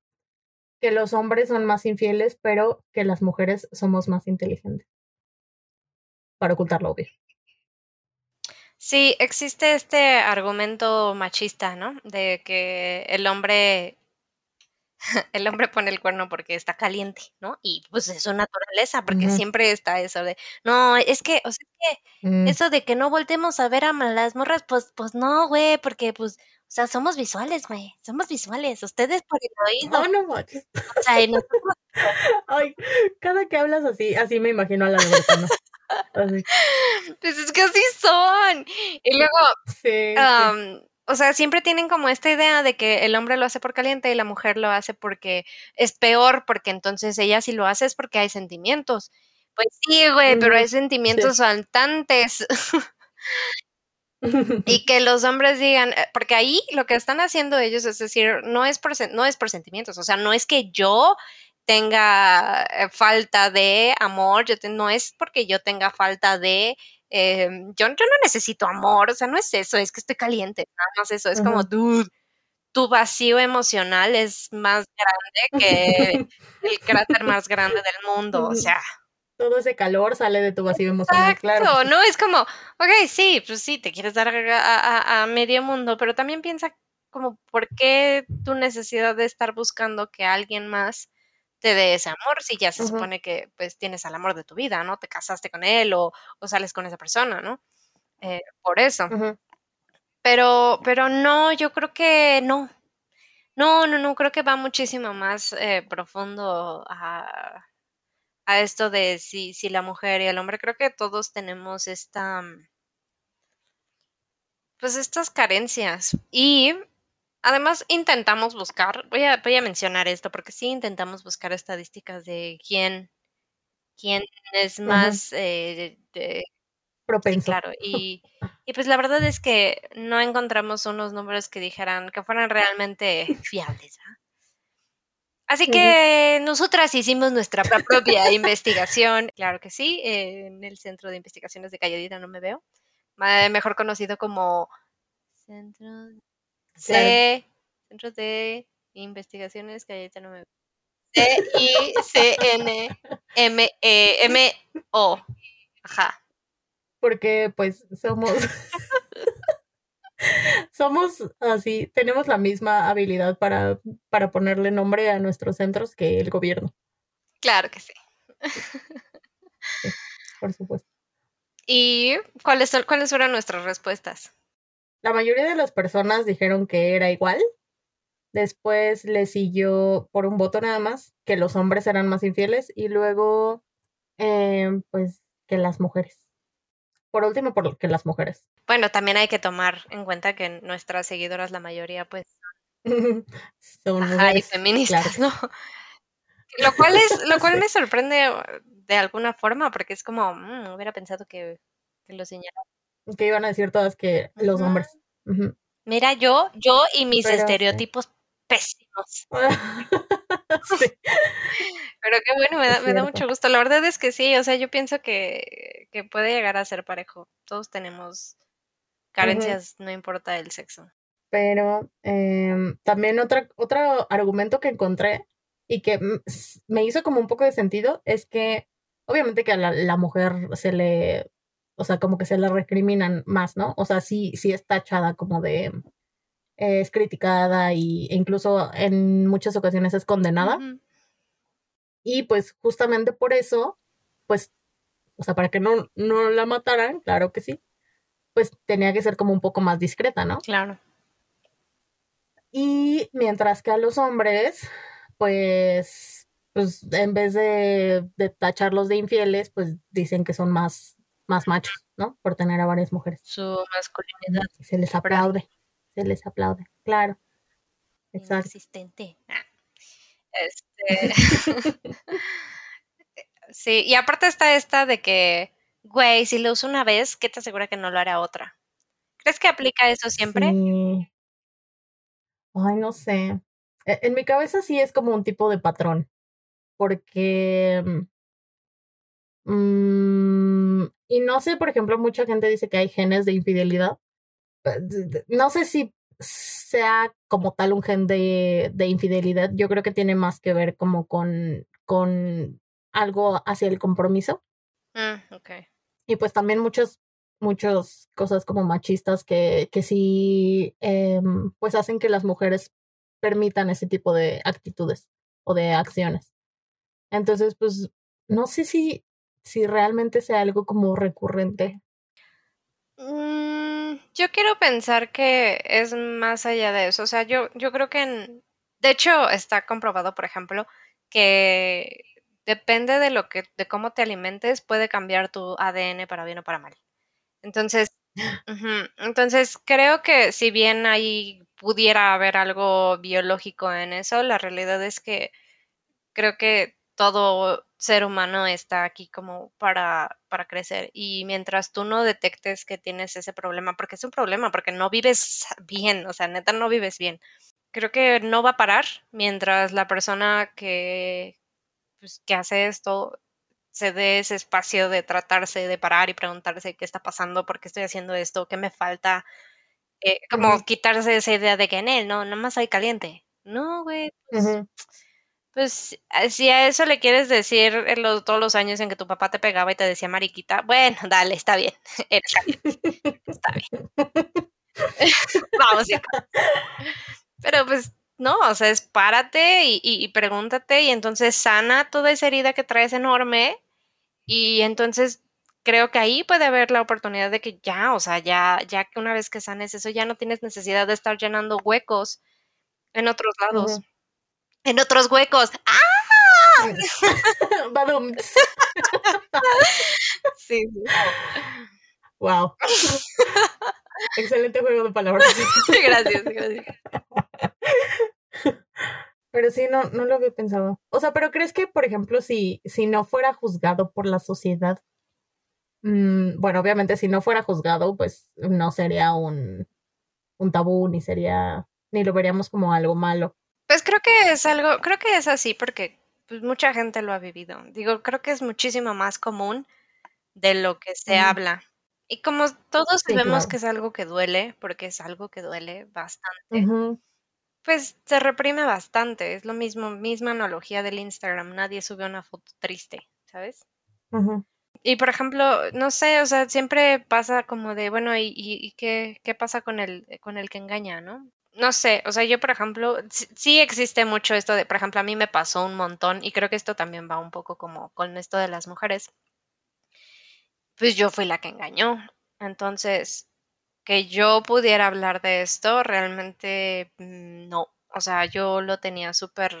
que los hombres son más infieles, pero que las mujeres somos más inteligentes? Para ocultar lo obvio. Sí, existe este argumento machista, ¿no? De que el hombre, el hombre pone el cuerno porque está caliente, ¿no? Y pues es su naturaleza, porque siempre está eso de, no, es que, o sea, que Mm, eso de que no voltemos a ver a las morras, pues, pues no, güey, porque pues, o sea, somos visuales, güey, somos visuales, ustedes por el oído, No, no o sea, y nosotros, Ay, cada que hablas así, así me imagino a la. Así. pues es que así son. Y luego, Sí, sí. o sea, siempre tienen como esta idea de que el hombre lo hace por caliente y la mujer lo hace porque es peor, porque entonces ella si lo hace es porque hay sentimientos. Pues sí, güey, pero hay sentimientos faltantes. Y que los hombres digan, eh, porque ahí lo que están haciendo ellos es decir, no es por, no es por sentimientos, o sea, no es que yo tenga eh, falta de amor, yo te- no es porque yo tenga falta de, eh, yo, yo no necesito amor, o sea, no es eso, es que estoy caliente, nada más eso, es como, dude, tu vacío emocional es más grande que el cráter más grande del mundo, o sea. Todo ese calor sale de tu vacío emocional, claro. Exacto. ¿no? Es como, ok, sí, pues sí, te quieres dar a, a- a medio mundo, pero también piensa como, ¿por qué tu necesidad de estar buscando que alguien más te dé ese amor si ya se supone que pues tienes al amor de tu vida, ¿no? Te casaste con él o, o sales con esa persona, ¿no? Eh, por eso. Pero, pero no, yo creo que no. No, no, no, creo que va muchísimo más eh, profundo a, a esto de si, si la mujer y el hombre, creo que todos tenemos esta, mm, pues estas carencias. Y además intentamos buscar, voy a, voy a mencionar esto, porque sí intentamos buscar estadísticas de quién, quién es más, eh, de- sí, Propenso. claro. Y, y pues la verdad es que no encontramos unos números que dijeran que fueran realmente fiables. ¿ah? Así que nosotras hicimos nuestra pro- propia investigación. Claro que sí, eh, en el Centro de Investigaciones de Calladita no me veo. Ma- Mejor conocido como Centro Claro. C, Centro de Investigaciones Calladita no me veo. C-I-C-N-M-E-M-O. Ajá. Porque pues somos somos así, tenemos la misma habilidad para, para ponerle nombre a nuestros centros que el gobierno, Claro que sí. por supuesto. ¿Y cuáles, son, cuáles fueron nuestras respuestas? La mayoría de las personas dijeron que era igual. Después le siguió por un voto nada más que los hombres eran más infieles y luego eh, pues que las mujeres. Por último, por que las mujeres. Bueno, también hay que tomar en cuenta que nuestras seguidoras, la mayoría, pues, Son ajá, y mujeres. feministas, claro. ¿no? Lo cual es, lo cual Sí. me sorprende uh, de alguna forma, porque es como, mm, hubiera pensado que, que lo señalaba. Que iban a decir todas que los hombres. Mira, yo, yo y mis Pero sí. estereotipos pésimos. Sí. Pero qué bueno, me da, me mucho gusto. La verdad es que sí, o sea, yo pienso que, que puede llegar a ser parejo. Todos tenemos carencias, no importa el sexo. Pero em, también otra, otro argumento que encontré y que me hizo como un poco de sentido es que obviamente que a la, mujer se le, o sea, como que se le recriminan más, ¿no? O sea, sí, sí es tachada como de, es criticada y, e incluso en muchas ocasiones es condenada. Y pues justamente por eso, pues, o sea, para que no, no la mataran, claro que sí, pues tenía que ser como un poco más discreta, ¿no? Claro. Y mientras que a los hombres, pues, pues en vez de, tacharlos de infieles, pues dicen que son más, más machos, ¿no? Por tener a varias mujeres. Su masculinidad. Se les aplaude, se les aplaude, claro. Exacto. Ah. Este. sí, y aparte está esta de que, güey, si lo uso una vez, ¿qué te asegura que no lo hará otra? ¿Crees que aplica eso siempre? Sí. Ay, no sé. E, en mi cabeza sí es como un tipo de patrón. Porque. Mm, y no sé, por ejemplo, mucha gente dice que hay genes de infidelidad. Eh, no sé si sea como tal un gen de, de infidelidad. Yo creo que tiene más que ver como con, con algo hacia el compromiso. Mm, okay. Y pues también muchos muchas cosas como machistas que, que sí em, pues hacen que las mujeres permitan ese tipo de actitudes o de acciones. Entonces, pues no sé si, si realmente sea algo como recurrente. Mm, yo quiero pensar que es más allá de eso. O sea, yo, yo creo que en, de hecho está comprobado, por ejemplo, que depende de lo que, de cómo te alimentes, puede cambiar tu ADN para bien o para mal. Entonces, entonces creo que si bien ahí pudiera haber algo biológico en eso, la realidad es que creo que todo ser humano está aquí como para, para crecer. Y mientras tú no detectes que tienes ese problema, porque es un problema, porque no vives bien, o sea, neta no vives bien. Creo que no va a parar mientras la persona que, pues, que hace esto se dé ese espacio de tratarse, de parar y preguntarse qué está pasando, por qué estoy haciendo esto, qué me falta. Eh, como quitarse esa idea de que en él, no, más hay caliente. No, güey, pues, pues, ah, si a eso le quieres decir todos los años en que tu papá te pegaba y te decía mariquita, bueno, dale, está bien, eres caliente, está bien. Vamos. Pero pues no, o sea, es párate y, pregúntate y entonces sana toda esa herida que traes enorme y entonces creo que ahí puede haber la oportunidad de que ya, o sea, ya, ya que una vez que sanes eso, ya no tienes necesidad de estar llenando huecos en otros lados. En otros huecos. ¡Ah! sí, sí. Wow. Excelente juego de palabras. gracias, gracias. Pero sí, no, no lo había pensado. O sea, pero ¿crees que, por ejemplo, si, si no fuera juzgado por la sociedad, mm, bueno, obviamente si no fuera juzgado, pues no sería un, un tabú, ni sería, ni lo veríamos como algo malo. Pues creo que es algo, creo que es así porque pues, mucha gente lo ha vivido. Digo, creo que es muchísimo más común de lo que se habla. Y como todos sabemos que es algo que duele, porque es algo que duele bastante, pues se reprime bastante. Es lo mismo, misma analogía del Instagram. Nadie sube una foto triste, ¿sabes? Y por ejemplo, no sé, o sea, siempre pasa como de, bueno, ¿y, y, qué, qué, pasa con el, con el que engaña, no? No sé, o sea, yo por ejemplo, sí, existe mucho esto de, por ejemplo, a mí me pasó un montón y creo que esto también va un poco como con esto de las mujeres pues yo fui la que engañó. Entonces, que yo pudiera hablar de esto, realmente mm, no. O sea, yo lo tenía súper,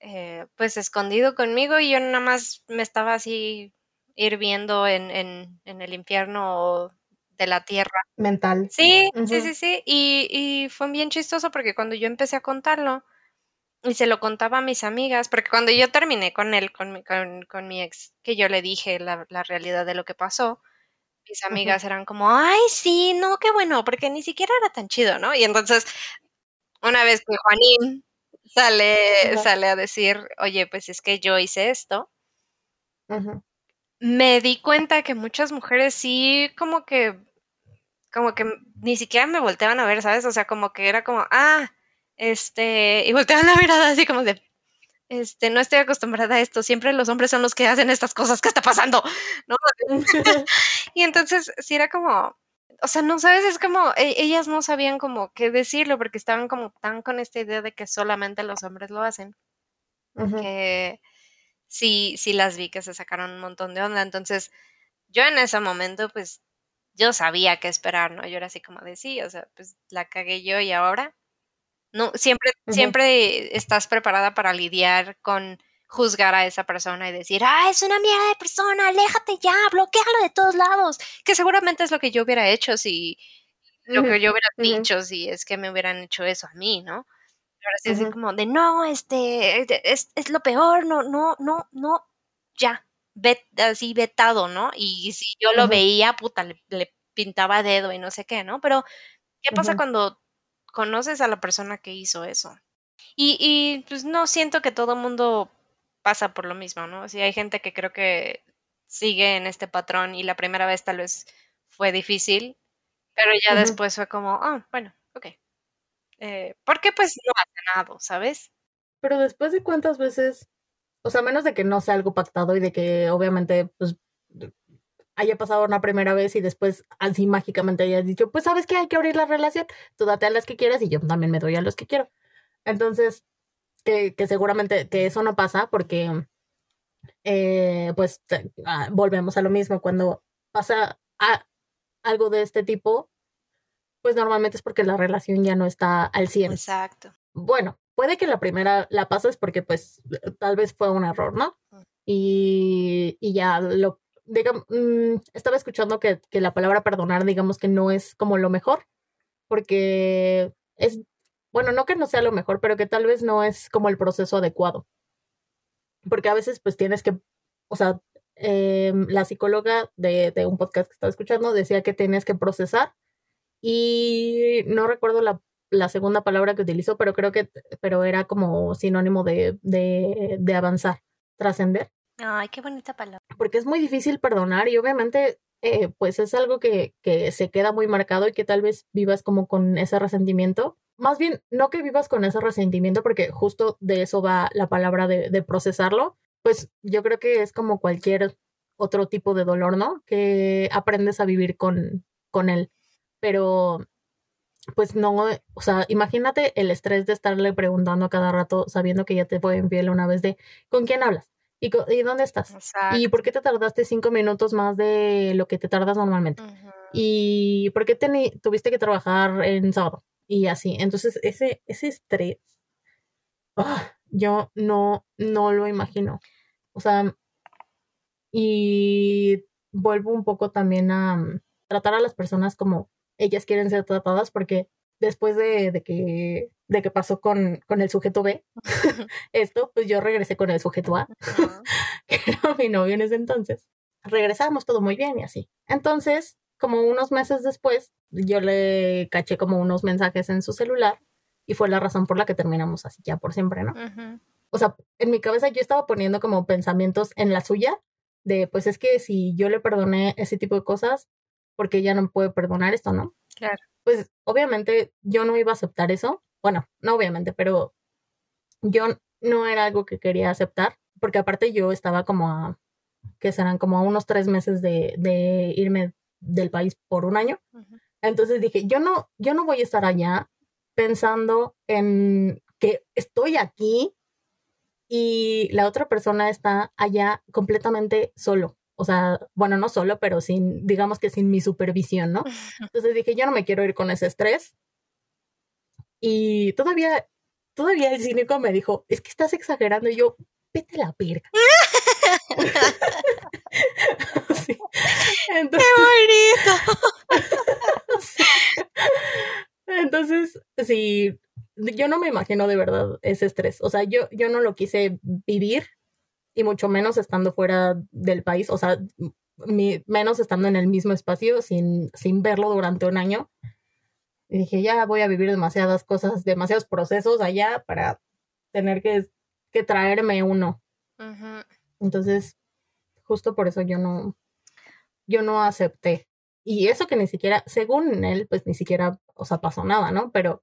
eh, pues, escondido conmigo y yo nada más me estaba así hirviendo en, en, en el infierno de la tierra. Mental. Sí, sí, sí, sí. Y, y fue bien chistoso porque cuando yo empecé a contarlo, y se lo contaba a mis amigas, porque cuando yo terminé con él, con mi, con, mi ex, que yo le dije la, realidad de lo que pasó, mis amigas eran como, ay, sí, no, qué bueno, porque ni siquiera era tan chido, ¿no? Y entonces, una vez que Juanín sale, sale a decir, oye, pues es que yo hice esto, me di cuenta que muchas mujeres sí como que como que ni siquiera me volteaban a ver, ¿sabes? O sea, como que era como, ah, este, y volteaban la mirada así como de, este, no estoy acostumbrada a esto, siempre los hombres son los que hacen estas cosas, ¿qué está pasando? ¿No? y entonces, sí era como, o sea, no sabes, es como, e, ellas no sabían como qué decirlo, porque estaban como tan con esta idea de que solamente los hombres lo hacen, que sí, sí las vi que se sacaron un montón de onda, entonces, yo en ese momento, pues, yo sabía qué esperar, ¿no? Yo era así como de sí, o sea, pues la cagué yo y ahora no, siempre, siempre estás preparada para lidiar con juzgar a esa persona y decir, ah, es una mierda de persona, aléjate ya, bloquealo de todos lados, que seguramente es lo que yo hubiera hecho si, lo que yo hubiera dicho si es que me hubieran hecho eso a mí, ¿no? Ahora sí es como de, no, este, es, es, lo peor, no, no, no, no, ya, así vetado, ¿no? Y si yo lo veía, puta, le, le, pintaba dedo y no sé qué, ¿no? Pero, ¿qué pasa cuando conoces a la persona que hizo eso. Y, y pues no siento que todo el mundo pasa por lo mismo, ¿no? Si hay gente que creo que sigue en este patrón y la primera vez tal vez fue difícil, pero ya después fue como, ah, bueno, ok. Eh, porque pues no ha nada, ¿sabes? Pero después de cuántas veces, o sea, menos de que no sea algo pactado y de que obviamente pues haya pasado una primera vez y después así mágicamente hayas dicho, pues sabes que hay que abrir la relación, tú date a las que quieras y yo también me doy a los que quiero. Entonces, que, que seguramente que eso no pasa porque, eh, pues, ah, volvemos a lo mismo, cuando pasa algo de este tipo, pues normalmente es porque la relación ya no está al 100. Exacto. Bueno, puede que la primera la pases porque pues tal vez fue un error, ¿no? Y, y ya lo digamos, mm, estaba escuchando que, que, la palabra perdonar, digamos que no es como lo mejor, porque es, bueno, no que no sea lo mejor, pero que tal vez no es como el proceso adecuado. Porque a veces pues tienes que, o sea, eh, la psicóloga de, de, un podcast que estaba escuchando decía que tienes que procesar y no recuerdo la, la segunda palabra que utilizó, pero creo que, pero era como sinónimo de, de, de avanzar, trascender. Ay, qué bonita palabra. Porque es muy difícil perdonar y obviamente eh, pues es algo que, que se queda muy marcado y que tal vez vivas como con ese resentimiento. Más bien, no que vivas con ese resentimiento, porque justo de eso va la palabra de, de procesarlo, pues yo creo que es como cualquier otro tipo de dolor, ¿no? Que aprendes a vivir con, con él. Pero, pues no, o sea, imagínate el estrés de estarle preguntando a cada rato, sabiendo que ya te fue infiel una vez de, ¿con quién hablas? ¿Y, dónde estás? ¿Y por qué te tardaste cinco minutos más de lo que te tardas normalmente? ¿Y por qué tuviste que trabajar en sábado? Y así. Entonces, ese, ese estrés, ah, yo no, no lo imagino. O sea, y vuelvo un poco también a mm, tratar a las personas como ellas quieren ser tratadas porque después de, de, que, de que pasó con, con el sujeto B, esto, pues yo regresé con el sujeto A, que era mi novio en ese entonces. Regresamos todo muy bien y así. Entonces, como unos meses después, yo le caché como unos mensajes en su celular y fue la razón por la que terminamos así ya por siempre, ¿no? O sea, en mi cabeza yo estaba poniendo como pensamientos en la suya de, pues es que si yo le perdoné ese tipo de cosas, porque ella no puede perdonar esto, ¿no? Claro pues obviamente yo no iba a aceptar eso. Bueno, no obviamente, pero yo no era algo que quería aceptar, porque aparte yo estaba como a, que serán como a unos tres meses de, de irme del país por un año. Entonces dije, yo no, yo no voy a estar allá pensando en que estoy aquí y la otra persona está allá completamente solo o sea, bueno, no solo, pero sin, digamos que sin mi supervisión, ¿no? Entonces dije, yo no me quiero ir con ese estrés. Y todavía, todavía el cínico me dijo, es que estás exagerando. Y yo, vete la pirga. Entonces, ¡Qué bonito! Entonces, sí, yo no me imagino de verdad ese estrés. O sea, yo, yo no lo quise vivir y mucho menos estando fuera del país, o sea, menos estando en el mismo espacio sin, sin verlo durante un año. Y dije, ya voy a vivir demasiadas cosas, demasiados procesos allá para tener que, que traerme uno. Entonces, justo por eso yo no, yo no acepté Y eso que ni siquiera, según él, pues ni siquiera, o sea, pasó nada, ¿no? Pero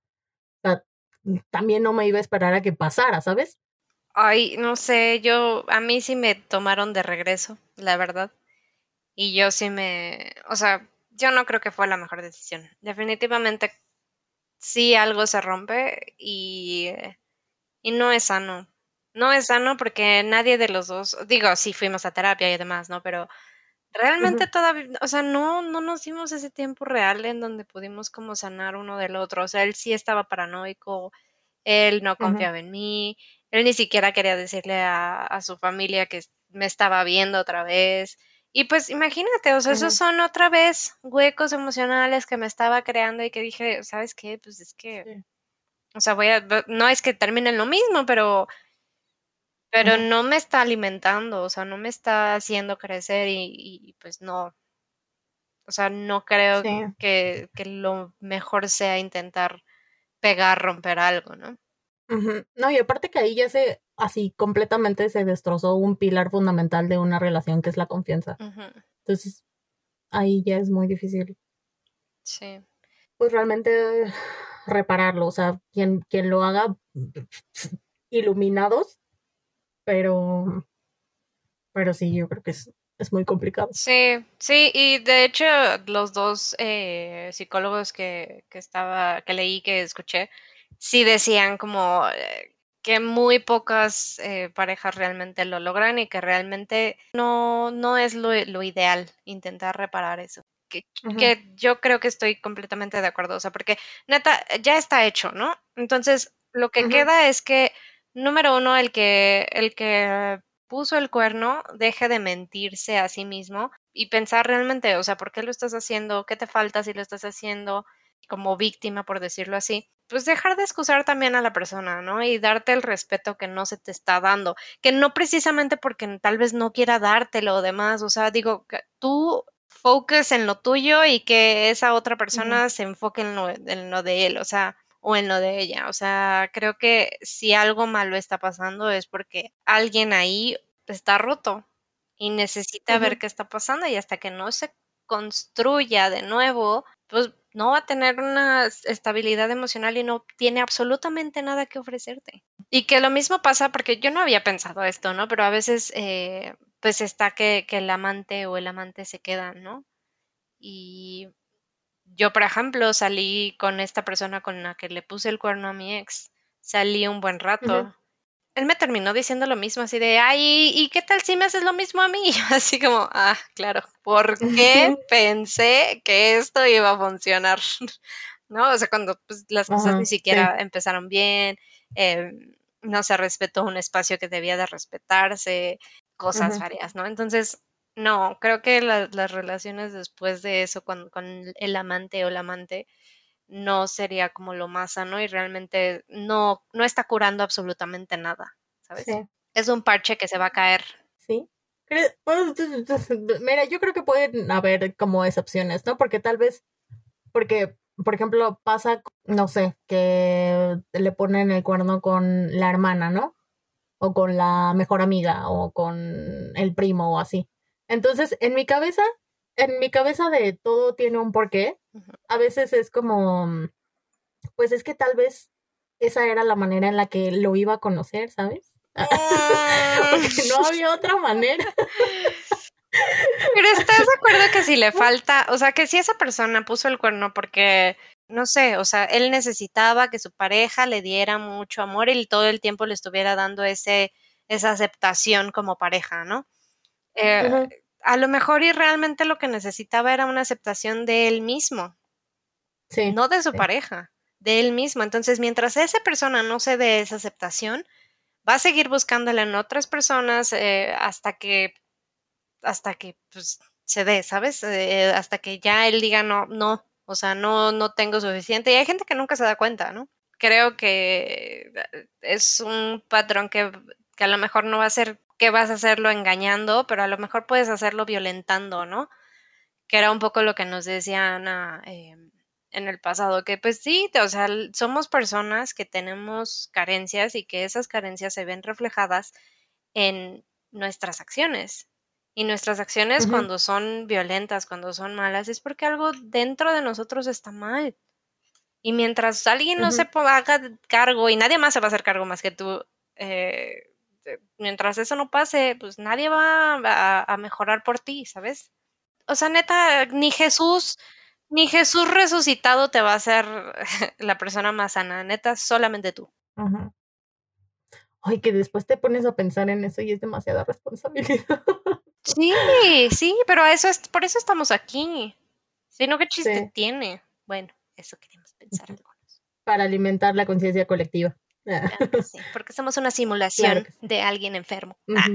también no me iba a esperar a que pasara, ¿sabes? Ay, no sé, yo, a mí sí me tomaron de regreso, la verdad. Y yo sí me, o sea, yo no creo que fue la mejor decisión. Definitivamente sí algo se rompe y, y no es sano. No es sano porque nadie de los dos, digo, sí fuimos a terapia y demás, ¿no? Pero realmente todavía, o sea, no, no nos dimos ese tiempo real en donde pudimos como sanar uno del otro. O sea, él sí estaba paranoico, él no confiaba en mí, él ni siquiera quería decirle a, a su familia que me estaba viendo otra vez. Y pues imagínate, o sea, esos son otra vez huecos emocionales que me estaba creando y que dije, ¿sabes qué? Pues es que, o sea, voy a, no es que termine lo mismo, pero, pero no me está alimentando, o sea, no me está haciendo crecer y, pues no, o sea, no creo que, que lo mejor sea intentar pegar, romper algo, ¿no? No, y aparte que ahí ya se, así completamente se destrozó un pilar fundamental de una relación que es la confianza. Entonces, ahí ya es muy difícil. Sí. Pues realmente repararlo, o sea, quien, quien lo haga iluminados, pero, pero sí, yo creo que es, es muy complicado. Sí, sí, y de hecho los dos eh, psicólogos que, que estaba, que leí, que escuché, sí decían como eh, que muy pocas eh, parejas realmente lo logran y que realmente no, no es lo, ideal intentar reparar eso. Que, que, yo creo que estoy completamente de acuerdo, o sea, porque neta, ya está hecho, ¿no? Entonces, lo que queda es que, número uno, el que, el que puso el cuerno deje de mentirse a sí mismo y pensar realmente, o sea, ¿por qué lo estás haciendo? ¿Qué te falta si lo estás haciendo? como víctima, por decirlo así, pues dejar de excusar también a la persona, ¿no? Y darte el respeto que no se te está dando, que no precisamente porque tal vez no quiera dártelo o demás, o sea, digo, que tú focus en lo tuyo y que esa otra persona se enfoque en lo, en lo de él, o sea, o en lo de ella. O sea, creo que si algo malo está pasando es porque alguien ahí está roto y necesita ver qué está pasando y hasta que no se construya de nuevo, pues no va a tener una estabilidad emocional y no tiene absolutamente nada que ofrecerte. Y que lo mismo pasa, porque yo no había pensado esto, ¿no? Pero a veces, eh, pues está que, que el amante o el amante se quedan, ¿no? Y yo, por ejemplo, salí con esta persona con la que le puse el cuerno a mi ex, salí un buen rato él me terminó diciendo lo mismo, así de, ay, ¿y qué tal si me haces lo mismo a mí? Y así como, ah, claro, ¿por qué pensé que esto iba a funcionar? ¿No? O sea, cuando pues, las cosas ni siquiera empezaron bien, em, no se respetó un espacio que debía de respetarse, cosas varias, ¿no? Entonces, no, creo que las relaciones después de eso con, con el amante o la amante, no sería como lo más sano y realmente no, no está curando absolutamente nada, ¿sabes? Es un parche que se va a caer. Sí. Mira, yo creo que pueden haber como excepciones, ¿no? Porque tal vez, porque, por ejemplo, pasa, no sé, que le ponen el cuerno con la hermana, ¿no? O con la mejor amiga, o con el primo, o así. Entonces, en mi cabeza, en mi cabeza de todo tiene un porqué. A veces es como, mm, pues es que tal vez esa era la manera en la que lo iba a conocer, ¿sabes? Porque no había otra manera. Pero estás de acuerdo que si le falta, o sea, que si esa persona puso el cuerno porque, no sé, o sea, él necesitaba que su pareja le diera mucho amor y todo el tiempo le estuviera dando ese, esa aceptación como pareja, ¿no? Eh, a lo mejor y realmente lo que necesitaba era una aceptación de él mismo, sí, no de su pareja, de él mismo. Entonces, mientras esa persona no se dé esa aceptación, va a seguir buscándola en otras personas eh, hasta que, hasta que pues, se dé, ¿sabes? Eh, hasta que ya él diga no, no, o sea, no, no tengo suficiente. Y hay gente que nunca se da cuenta, ¿no? Creo que es un patrón que, que a lo mejor no va a ser que vas a hacerlo engañando, pero a lo mejor puedes hacerlo violentando, ¿no? Que era un poco lo que nos decía Ana eh, en el pasado, que pues sí, o sea, somos personas que tenemos carencias y que esas carencias se ven reflejadas en nuestras acciones. Y nuestras acciones cuando son violentas, cuando son malas, es porque algo dentro de nosotros está mal. Y mientras alguien no se haga cargo y nadie más se va a hacer cargo más que tú, eh, de- mientras eso no pase, pues nadie va a, a mejorar por ti, ¿sabes? O sea, neta, ni Jesús, ni Jesús resucitado te va a hacer la persona más sana, neta, solamente tú. Ajá. Ay, que después te pones a pensar en eso y es demasiada responsabilidad. Sí, sí, pero eso es, por eso estamos aquí. Si no, ¿qué chiste Sí. tiene? Bueno, eso queríamos pensar algunos. Para alimentar la conciencia colectiva. Claro que sí, porque somos una simulación sí. de alguien enfermo. Ah.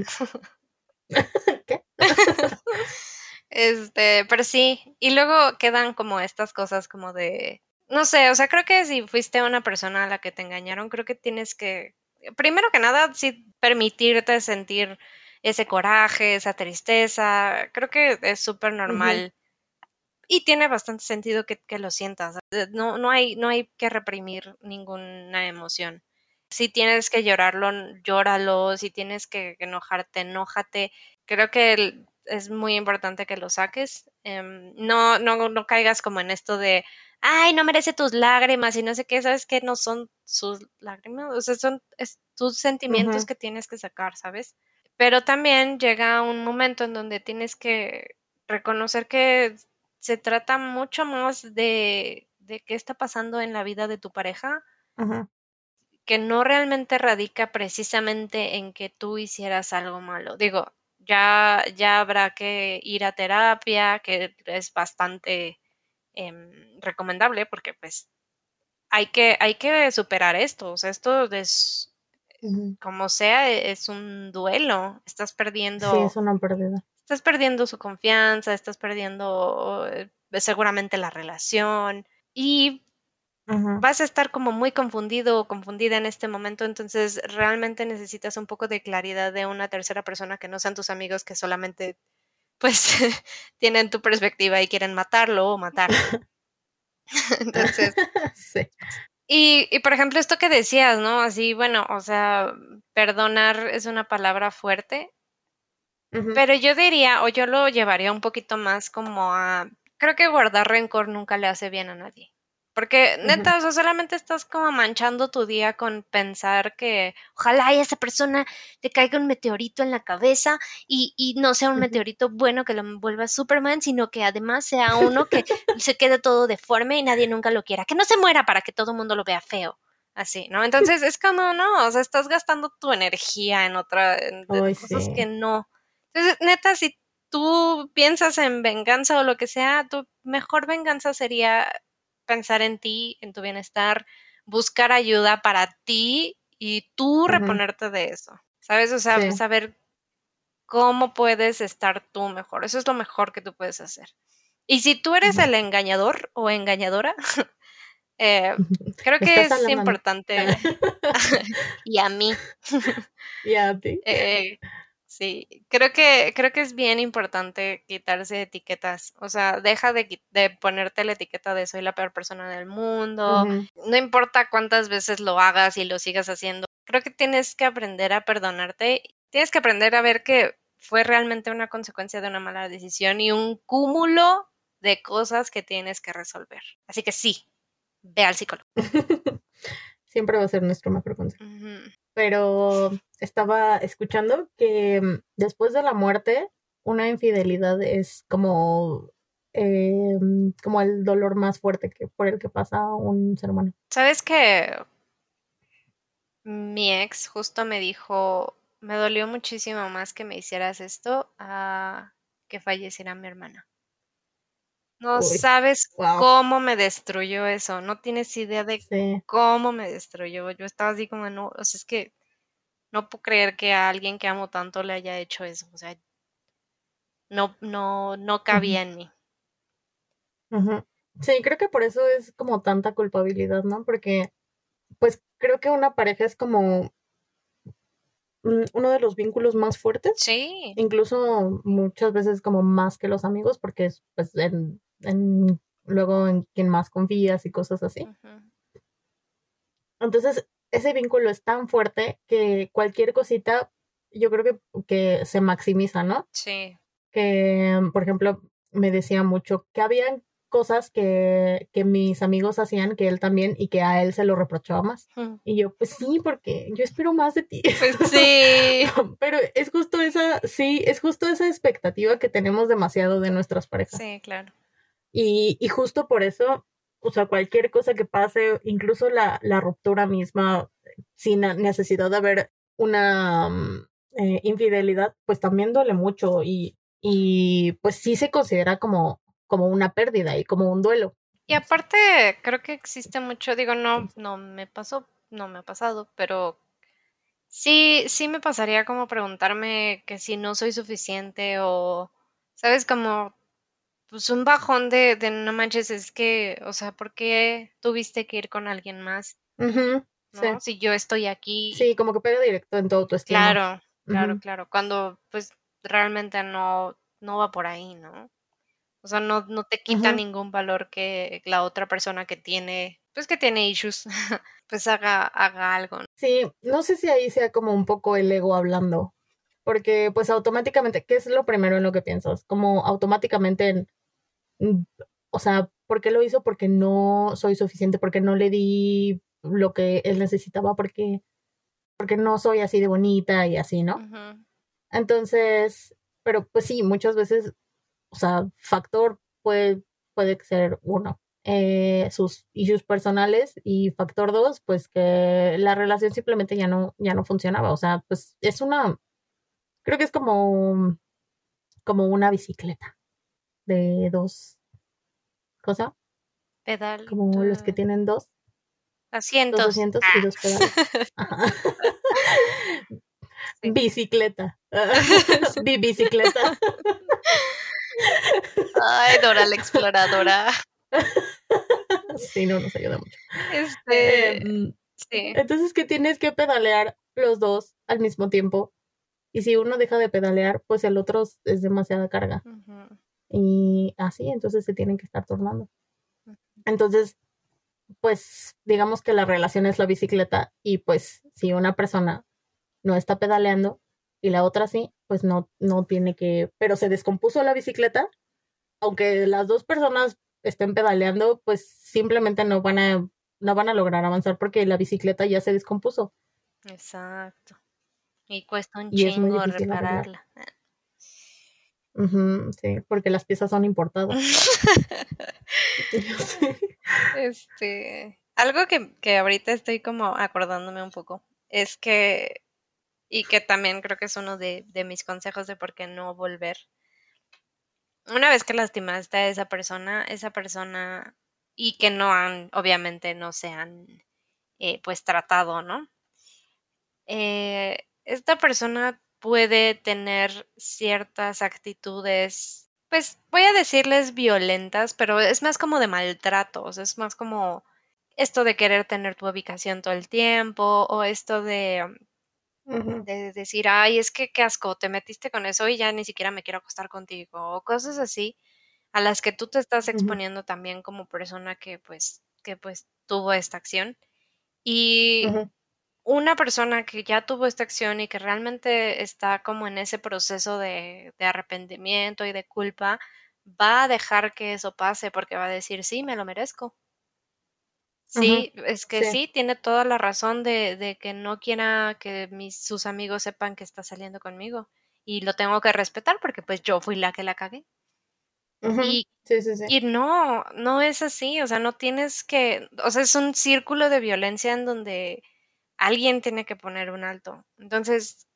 ¿Qué? Este, pero sí, y luego quedan como estas cosas como de, no sé, o sea, creo que si fuiste una persona a la que te engañaron, creo que tienes que, primero que nada, sí permitirte sentir ese coraje, esa tristeza, creo que es súper normal y tiene bastante sentido que, que lo sientas. No, no hay, no hay que reprimir ninguna emoción. Si tienes que llorarlo, llóralo, si tienes que enojarte, enójate. Creo que es muy importante que lo saques. Em, no, no, no caigas como en esto de, ay, no merece tus lágrimas y no sé qué, sabes que no son sus lágrimas, o sea, son tus sentimientos que tienes que sacar, ¿sabes? Pero también llega un momento en donde tienes que reconocer que se trata mucho más de, de qué está pasando en la vida de tu pareja. Que no realmente radica precisamente en que tú hicieras algo malo. Digo, ya, ya habrá que ir a terapia, que es bastante em, recomendable porque pues hay que, hay que superar esto. O sea, esto es, como sea, e- es un duelo. Estás Sí, perdiendo es una pérdida. estás perdiendo su confianza, estás perdiendo eh, seguramente la relación y Ajá. vas a estar como muy confundido o confundida en este momento, entonces realmente necesitas un poco de claridad de una tercera persona que no sean tus amigos que solamente pues tienen tu perspectiva y quieren matarlo o matarla. Entonces, sí. y, y por ejemplo, esto que decías, ¿no? Así, bueno, o sea, perdonar es una palabra fuerte. Pero yo diría, o yo lo llevaría un poquito más como a, creo que guardar rencor nunca le hace bien a nadie. Porque neta, o sea, solamente estás como manchando tu día con pensar que ojalá a esa persona le caiga un meteorito en la cabeza y, y no sea un meteorito bueno que lo envuelva Superman, sino que además sea uno que se quede todo deforme y nadie nunca lo quiera. Que no se muera para que todo el mundo lo vea feo. Así, ¿no? Entonces es como, no, o sea, estás gastando tu energía en otra, en, en Ay, cosas sí. que no. Entonces, neta, si tú piensas en venganza o lo que sea, tu mejor venganza sería pensar en ti, en tu bienestar, buscar ayuda para ti y tú reponerte de eso. ¿Sabes? O sea, Sí. saber cómo puedes estar tú mejor. Eso es lo mejor que tú puedes hacer. Y si tú eres el engañador o engañadora, eh, creo que estás es importante, y a mí, y a ti. eh, Sí, creo que, creo que es bien importante quitarse etiquetas. O sea, deja de, de ponerte la etiqueta de soy la peor persona del mundo. No importa cuántas veces lo hagas y lo sigas haciendo. Creo que tienes que aprender a perdonarte. Tienes que aprender a ver que fue realmente una consecuencia de una mala decisión y un cúmulo de cosas que tienes que resolver. Así que sí, ve al psicólogo. Siempre va a ser nuestro mejor consejo. Ujú. Pero estaba escuchando que mm, después de la muerte, una infidelidad es como, eh, como el dolor más fuerte que, por el que pasa un ser humano. ¿Sabes que mi ex justo me dijo, me dolió muchísimo más que me hicieras esto a que falleciera mi hermana? No Uy, sabes wow. cómo me destruyó eso, no tienes idea de Sí. cómo me destruyó. Yo estaba así como, no, o sea, es que no puedo creer que a alguien que amo tanto le haya hecho eso, o sea, no, no, no cabía en mí. Sí, creo que por eso es como tanta culpabilidad, ¿no? Porque, pues, creo que una pareja es como uno de los vínculos más fuertes, Sí, incluso muchas veces como más que los amigos, porque es, pues, en, en- luego en quien más confías y cosas así. Entonces, ese vínculo es tan fuerte que cualquier cosita, yo creo que, que se maximiza, ¿no? sí, que, por ejemplo, me decía mucho que habían cosas que, que mis amigos hacían que él también y que a él se lo reprochaba más. Y yo, pues sí, porque yo espero más de ti. Pues sí. Pero es justo esa, sí, es justo esa expectativa que tenemos demasiado de nuestras parejas. Sí, claro. Y, justo por eso, o sea, cualquier cosa que pase, incluso la, la ruptura misma, sin necesidad de haber una mm, eh, infidelidad, pues también duele mucho y, y pues sí se considera como, como una pérdida y como un duelo. Y aparte, creo que existe mucho, digo, no, no me pasó, no me ha pasado, pero sí, sí me pasaría como preguntarme que si no soy suficiente o, ¿sabes? Como, pues un bajón de, de no manches, es que, o sea, ¿por qué tuviste que ir con alguien más? ¿No? Si yo estoy aquí. Sí, como que pega directo en todo tu estima. Claro, claro, claro. Cuando pues realmente no, no va por ahí, ¿no? O sea, no, no te quita ningún valor que la otra persona que tiene, pues que tiene issues, pues haga, haga algo. ¿no? Sí, no sé si ahí sea como un poco el ego hablando, porque pues automáticamente, ¿qué es lo primero en lo que piensas? Como automáticamente, en, mm, o sea, ¿por qué lo hizo? Porque no soy suficiente, porque no le di lo que él necesitaba, porque, porque no soy así de bonita y así, ¿no? Ujú. Entonces, pero pues sí, muchas veces, o sea, factor puede, puede ser uno, eh, sus issues personales y factor dos, pues que la relación simplemente ya no, ya no funcionaba. O sea, pues es una, creo que es como, como una bicicleta de dos, cosa, Pedal. como los que ah, tienen dos, dos Asientos. asientos y Ah. dos pedales. Ajá. Sí. Bicicleta. Bi bicicleta. Ay, Dora la exploradora. Sí, no nos ayuda mucho. Este, Em, sí. entonces que tienes que pedalear los dos al mismo tiempo. Y si uno deja de pedalear, pues el otro es demasiada carga. Y así, entonces se tienen que estar tornando. Entonces, pues digamos que la relación es la bicicleta y pues si una persona no está pedaleando y la otra sí, pues no, no tiene que, pero se descompuso la bicicleta, aunque las dos personas estén pedaleando, pues simplemente no van a, no van a lograr avanzar porque la bicicleta ya se descompuso. Exacto. Y cuesta un Y chingo repararla. Ujú, sí, porque las piezas son importadas. Este, algo que, que ahorita estoy como acordándome un poco es que, y que también creo que es uno de, de mis consejos de por qué no volver. Una vez que lastimaste a esa persona, esa persona, y que no han, obviamente no se han, eh, pues tratado, ¿no? Eh, esta persona puede tener ciertas actitudes, pues voy a decirles violentas, pero es más como de maltratos, es más como esto de querer tener tu ubicación todo el tiempo o esto de, de decir, ay, es que qué asco, te metiste con eso y ya ni siquiera me quiero acostar contigo o cosas así a las que tú te estás exponiendo también como persona que pues que pues tuvo esta acción. Y. una persona que ya tuvo esta acción y que realmente está como en ese proceso de, de arrepentimiento y de culpa, va a dejar que eso pase porque va a decir, sí, me lo merezco. Sí, es que Sí. sí, tiene toda la razón de, de que no quiera que mis, sus amigos sepan que está saliendo conmigo. Y lo tengo que respetar porque pues yo fui la que la cagué. Y, Sí, sí, sí. y no, no es así, o sea, no tienes que, o sea, es un círculo de violencia en donde alguien tiene que poner un alto. Entonces,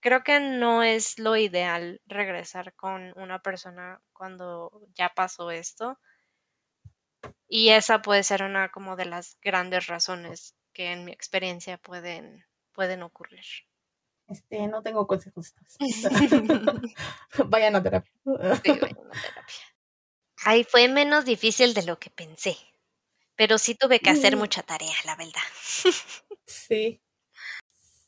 creo que no es lo ideal regresar con una persona cuando ya pasó esto. Y esa puede ser una como de las grandes razones que en mi experiencia pueden, pueden ocurrir. Este, no tengo consejos. Vayan a terapia. Sí, vayan a terapia. Ay, fue menos difícil de lo que pensé, pero sí tuve que hacer Mm, mucha tarea, la verdad. Sí.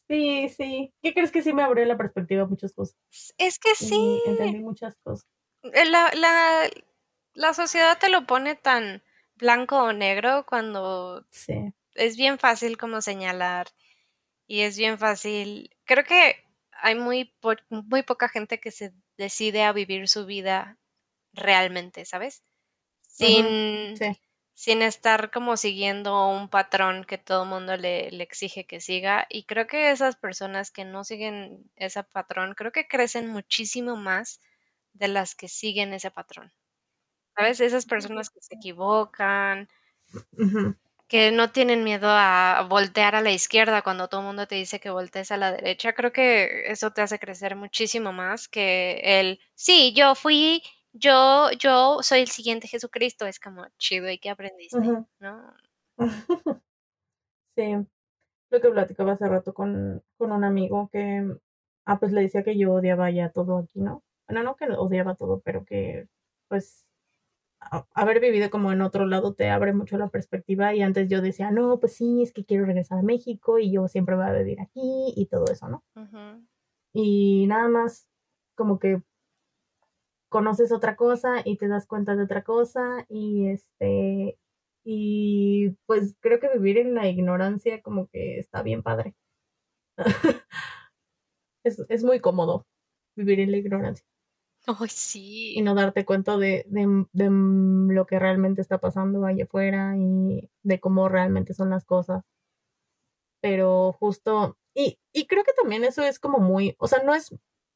Sí, sí. ¿Qué crees que sí me abrió la perspectiva a muchas cosas? Es que sí, Y entendí muchas cosas. eh, la, la, la sociedad te lo pone tan blanco o negro cuando Sí. es bien fácil como señalar y es bien fácil. Creo que hay muy, po- muy poca gente que se decide a vivir su vida realmente, ¿sabes? Sin, sin estar como siguiendo un patrón que todo el mundo le, le, exige que siga. Y creo que esas personas que no siguen ese patrón, creo que crecen muchísimo más de las que siguen ese patrón. ¿Sabes? Esas personas que se equivocan, que no tienen miedo a voltear a la izquierda cuando todo el mundo te dice que voltees a la derecha, creo que eso te hace crecer muchísimo más que el, sí, yo fui, yo, yo soy el siguiente Jesucristo, es como chido, ¿y qué aprendiste? ¿No? sí, lo que platicaba hace rato con, con un amigo que, ah, pues le decía que yo odiaba ya todo aquí, ¿no? Bueno, no que odiaba todo, pero que pues haber vivido como en otro lado te abre mucho la perspectiva y antes yo decía, no, pues sí, es que quiero regresar a México y yo siempre voy a vivir aquí y todo eso, ¿no? Y nada más como que conoces otra cosa y te das cuenta de otra cosa y este y pues creo que vivir en la ignorancia como que está bien padre. es, es muy cómodo vivir en la ignorancia. Ay, sí. Y no darte cuenta de, de, lo que realmente está pasando allá afuera y de cómo realmente son las cosas. Pero justo, y, y creo que también eso es como muy, o sea, no es,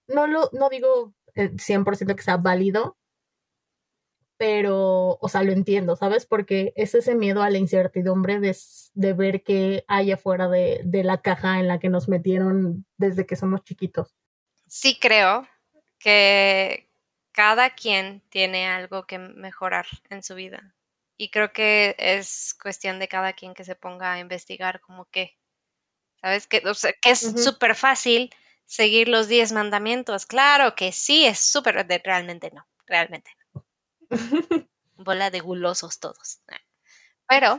no lo, no digo 100% eh, que sea válido, pero, o sea, lo entiendo, ¿sabes? Porque es ese miedo a la incertidumbre de, de ver qué hay afuera de, de la caja en la que nos metieron desde que somos chiquitos. Sí creo, que cada quien tiene algo que mejorar en su vida. Y creo que es cuestión de cada quien que se ponga a investigar como que, ¿sabes? Que, o sea, que es súper fácil seguir los 10 mandamientos. Claro que sí, es súper, realmente no, realmente no. Bola de gulosos todos. Pero,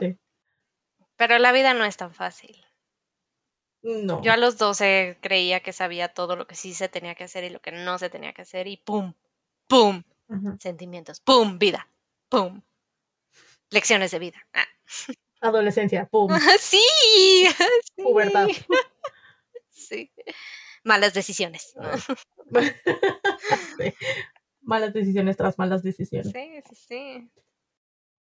pero la vida no es tan fácil. No. Yo a los 12 creía que sabía todo lo que sí se tenía que hacer y lo que no se tenía que hacer y ¡pum! ¡pum! Sentimientos, ¡pum! Vida, ¡pum! Lecciones de vida. Ah. Adolescencia, ¡pum! sí, sí. Pubertad. sí. Malas decisiones. Malas decisiones tras malas decisiones. Sí, sí, sí.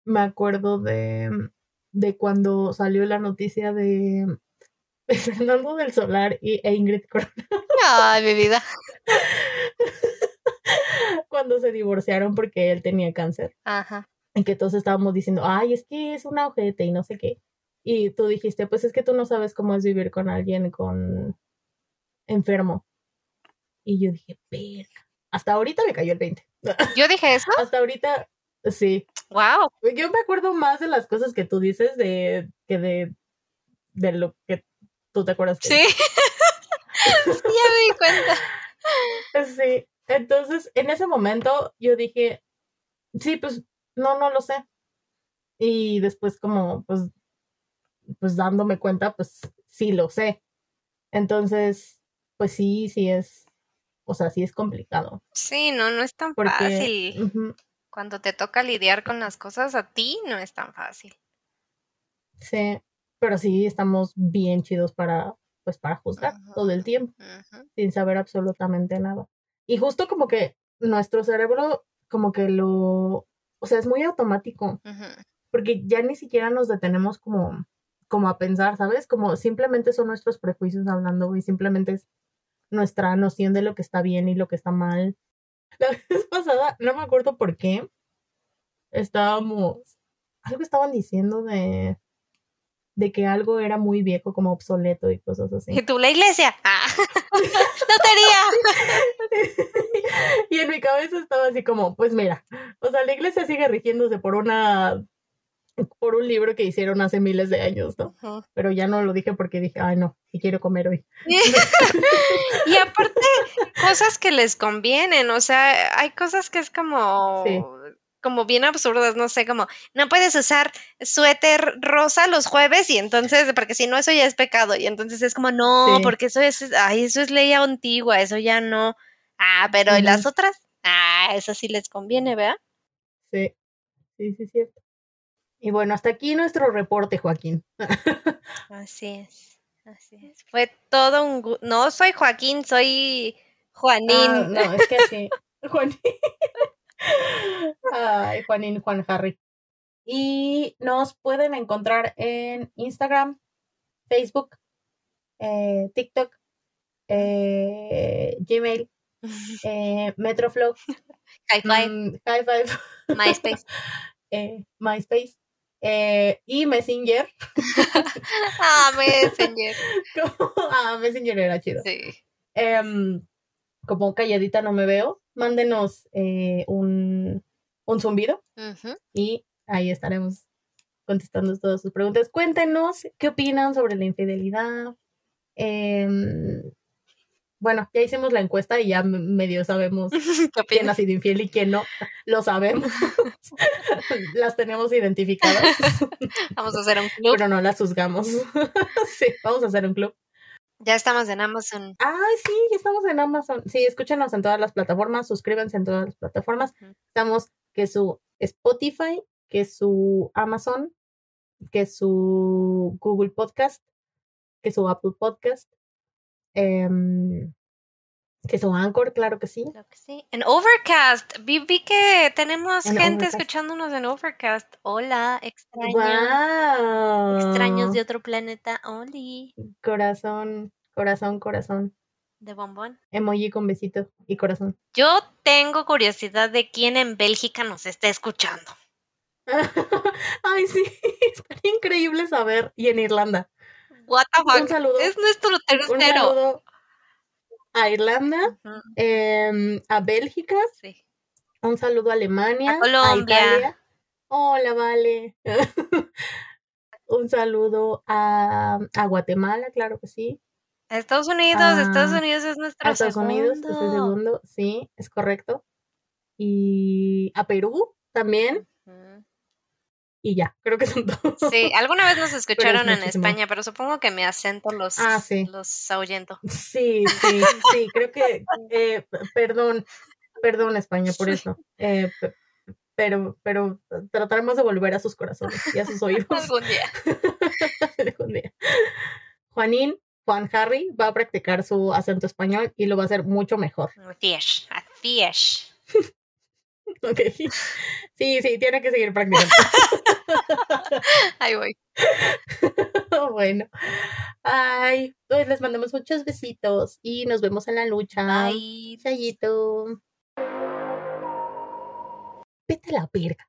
Me acuerdo de, de cuando salió la noticia de Fernando del Solar y, e Ingrid Corona. Ay, mi vida. Cuando se divorciaron porque él tenía cáncer. Ajá. Y que todos estábamos diciendo, ay, es que es una ojete y no sé qué. Y tú dijiste, pues es que tú no sabes cómo es vivir con alguien con enfermo. Y yo dije, verga. Hasta ahorita me cayó el 20. ¿Yo dije eso? Hasta ahorita, sí. Wow. Yo me acuerdo más de las cosas que tú dices de que de, de lo que ¿Tú te acuerdas? Sí. ya me di cuenta. Sí. Entonces, en ese momento yo dije, sí, pues no, no lo sé. Y después como, pues, pues dándome cuenta, pues sí lo sé. Entonces, pues sí, sí es, o sea, sí es complicado. Sí, no, no es tan fácil. Cuando te toca lidiar con las cosas a ti, no es tan fácil. Sí, pero sí estamos bien chidos para, pues, para juzgar todo el tiempo, sin saber absolutamente nada. Y justo como que nuestro cerebro, como que lo, o sea, es muy automático, porque ya ni siquiera nos detenemos como, como a pensar, ¿sabes? Como simplemente son nuestros prejuicios hablando y simplemente es nuestra noción de lo que está bien y lo que está mal. La vez pasada, no me acuerdo por qué, estábamos, algo estaban diciendo de, de que algo era muy viejo, como obsoleto y cosas así. Y tú, la iglesia. Ah, y en mi cabeza estaba así como, pues mira, o sea, la iglesia sigue rigiéndose por una por un libro que hicieron hace miles de años, ¿no? Pero ya no lo dije porque dije, ay no, si quiero comer hoy. y aparte, cosas que les convienen, o sea, hay cosas que es como, como bien absurdas, no sé, como no puedes usar suéter rosa los jueves y entonces, porque si no, eso ya es pecado. Y entonces es como, no, porque eso es, ay, eso es ley antigua, eso ya no. Ah, pero ¿y las otras? Ah, eso sí les conviene, ¿verdad? Sí, sí, sí, cierto. Y bueno, hasta aquí nuestro reporte, Joaquín. así es, así es. Fue todo un... No soy Joaquín, soy Juanín. Ah, no, es que sí. Juanín. Ay, Juanín, Juan Harry. Y nos pueden encontrar en Instagram, Facebook, eh, TikTok, eh, Gmail, eh, Metroflow, High five, mm, High Five, MySpace. MySpace eh, y Messenger. ah, Messenger. Como- ah, Messenger era chido. Sí. Em, como calladita no me veo, mándenos eh, un, un zumbido y ahí estaremos contestando todas sus preguntas. Cuéntenos qué opinan sobre la infidelidad. Em, bueno, ya hicimos la encuesta y ya medio sabemos ¿Qué quién ha sido infiel y quién no. Lo sabemos. las tenemos identificadas, Vamos a hacer un club. pero no las juzgamos. sí, vamos a hacer un club. Ya estamos en Amazon. Ay, sí, ya estamos en Amazon. Sí, escúchenos en todas las plataformas, suscríbanse en todas las plataformas. Estamos que su Spotify, que su Amazon, que su Google Podcast, que su Apple Podcast, em, que su Anchor, claro que sí. Creo que sí. En Overcast. Vi, vi que tenemos En gente Overcast. escuchándonos en Overcast. Hola, extraños. ¡Wow! Extraños de otro planeta. Oli. Corazón, corazón, corazón. De bombón. Emoji con besito y corazón. Yo tengo curiosidad de quién en Bélgica nos está escuchando. Ay, sí, estaría increíble saber. Y en Irlanda. What the Un fuck. saludo. Es nuestro Un tercero. saludo a Irlanda, em, a Bélgica, Sí. un saludo a Alemania, A Colombia. Italia. Hola, vale. un saludo a, a Guatemala, claro que sí. A Estados Unidos. Ah, Estados Unidos es nuestro A Estados Unidos, es el segundo, sí, es correcto. Y a Perú también. Y ya, creo que son todos. Sí, alguna vez nos escucharon en. España, pero supongo que mi acento los, Ah, sí. los ahuyento. Sí, sí, sí, creo que, eh, perdón, perdón España por eso, eh, pero, pero trataremos de volver a sus corazones y a sus oídos Algún día. algún día. Juanín, Juan Harry va a practicar su acento español y lo va a hacer mucho mejor. Así es, así es. Ok. Sí, sí, tiene que seguir practicando. Ahí voy. bueno. Ay, pues les mandamos muchos besitos y nos vemos en la lucha. Bye. Chayito. Vete a la verga.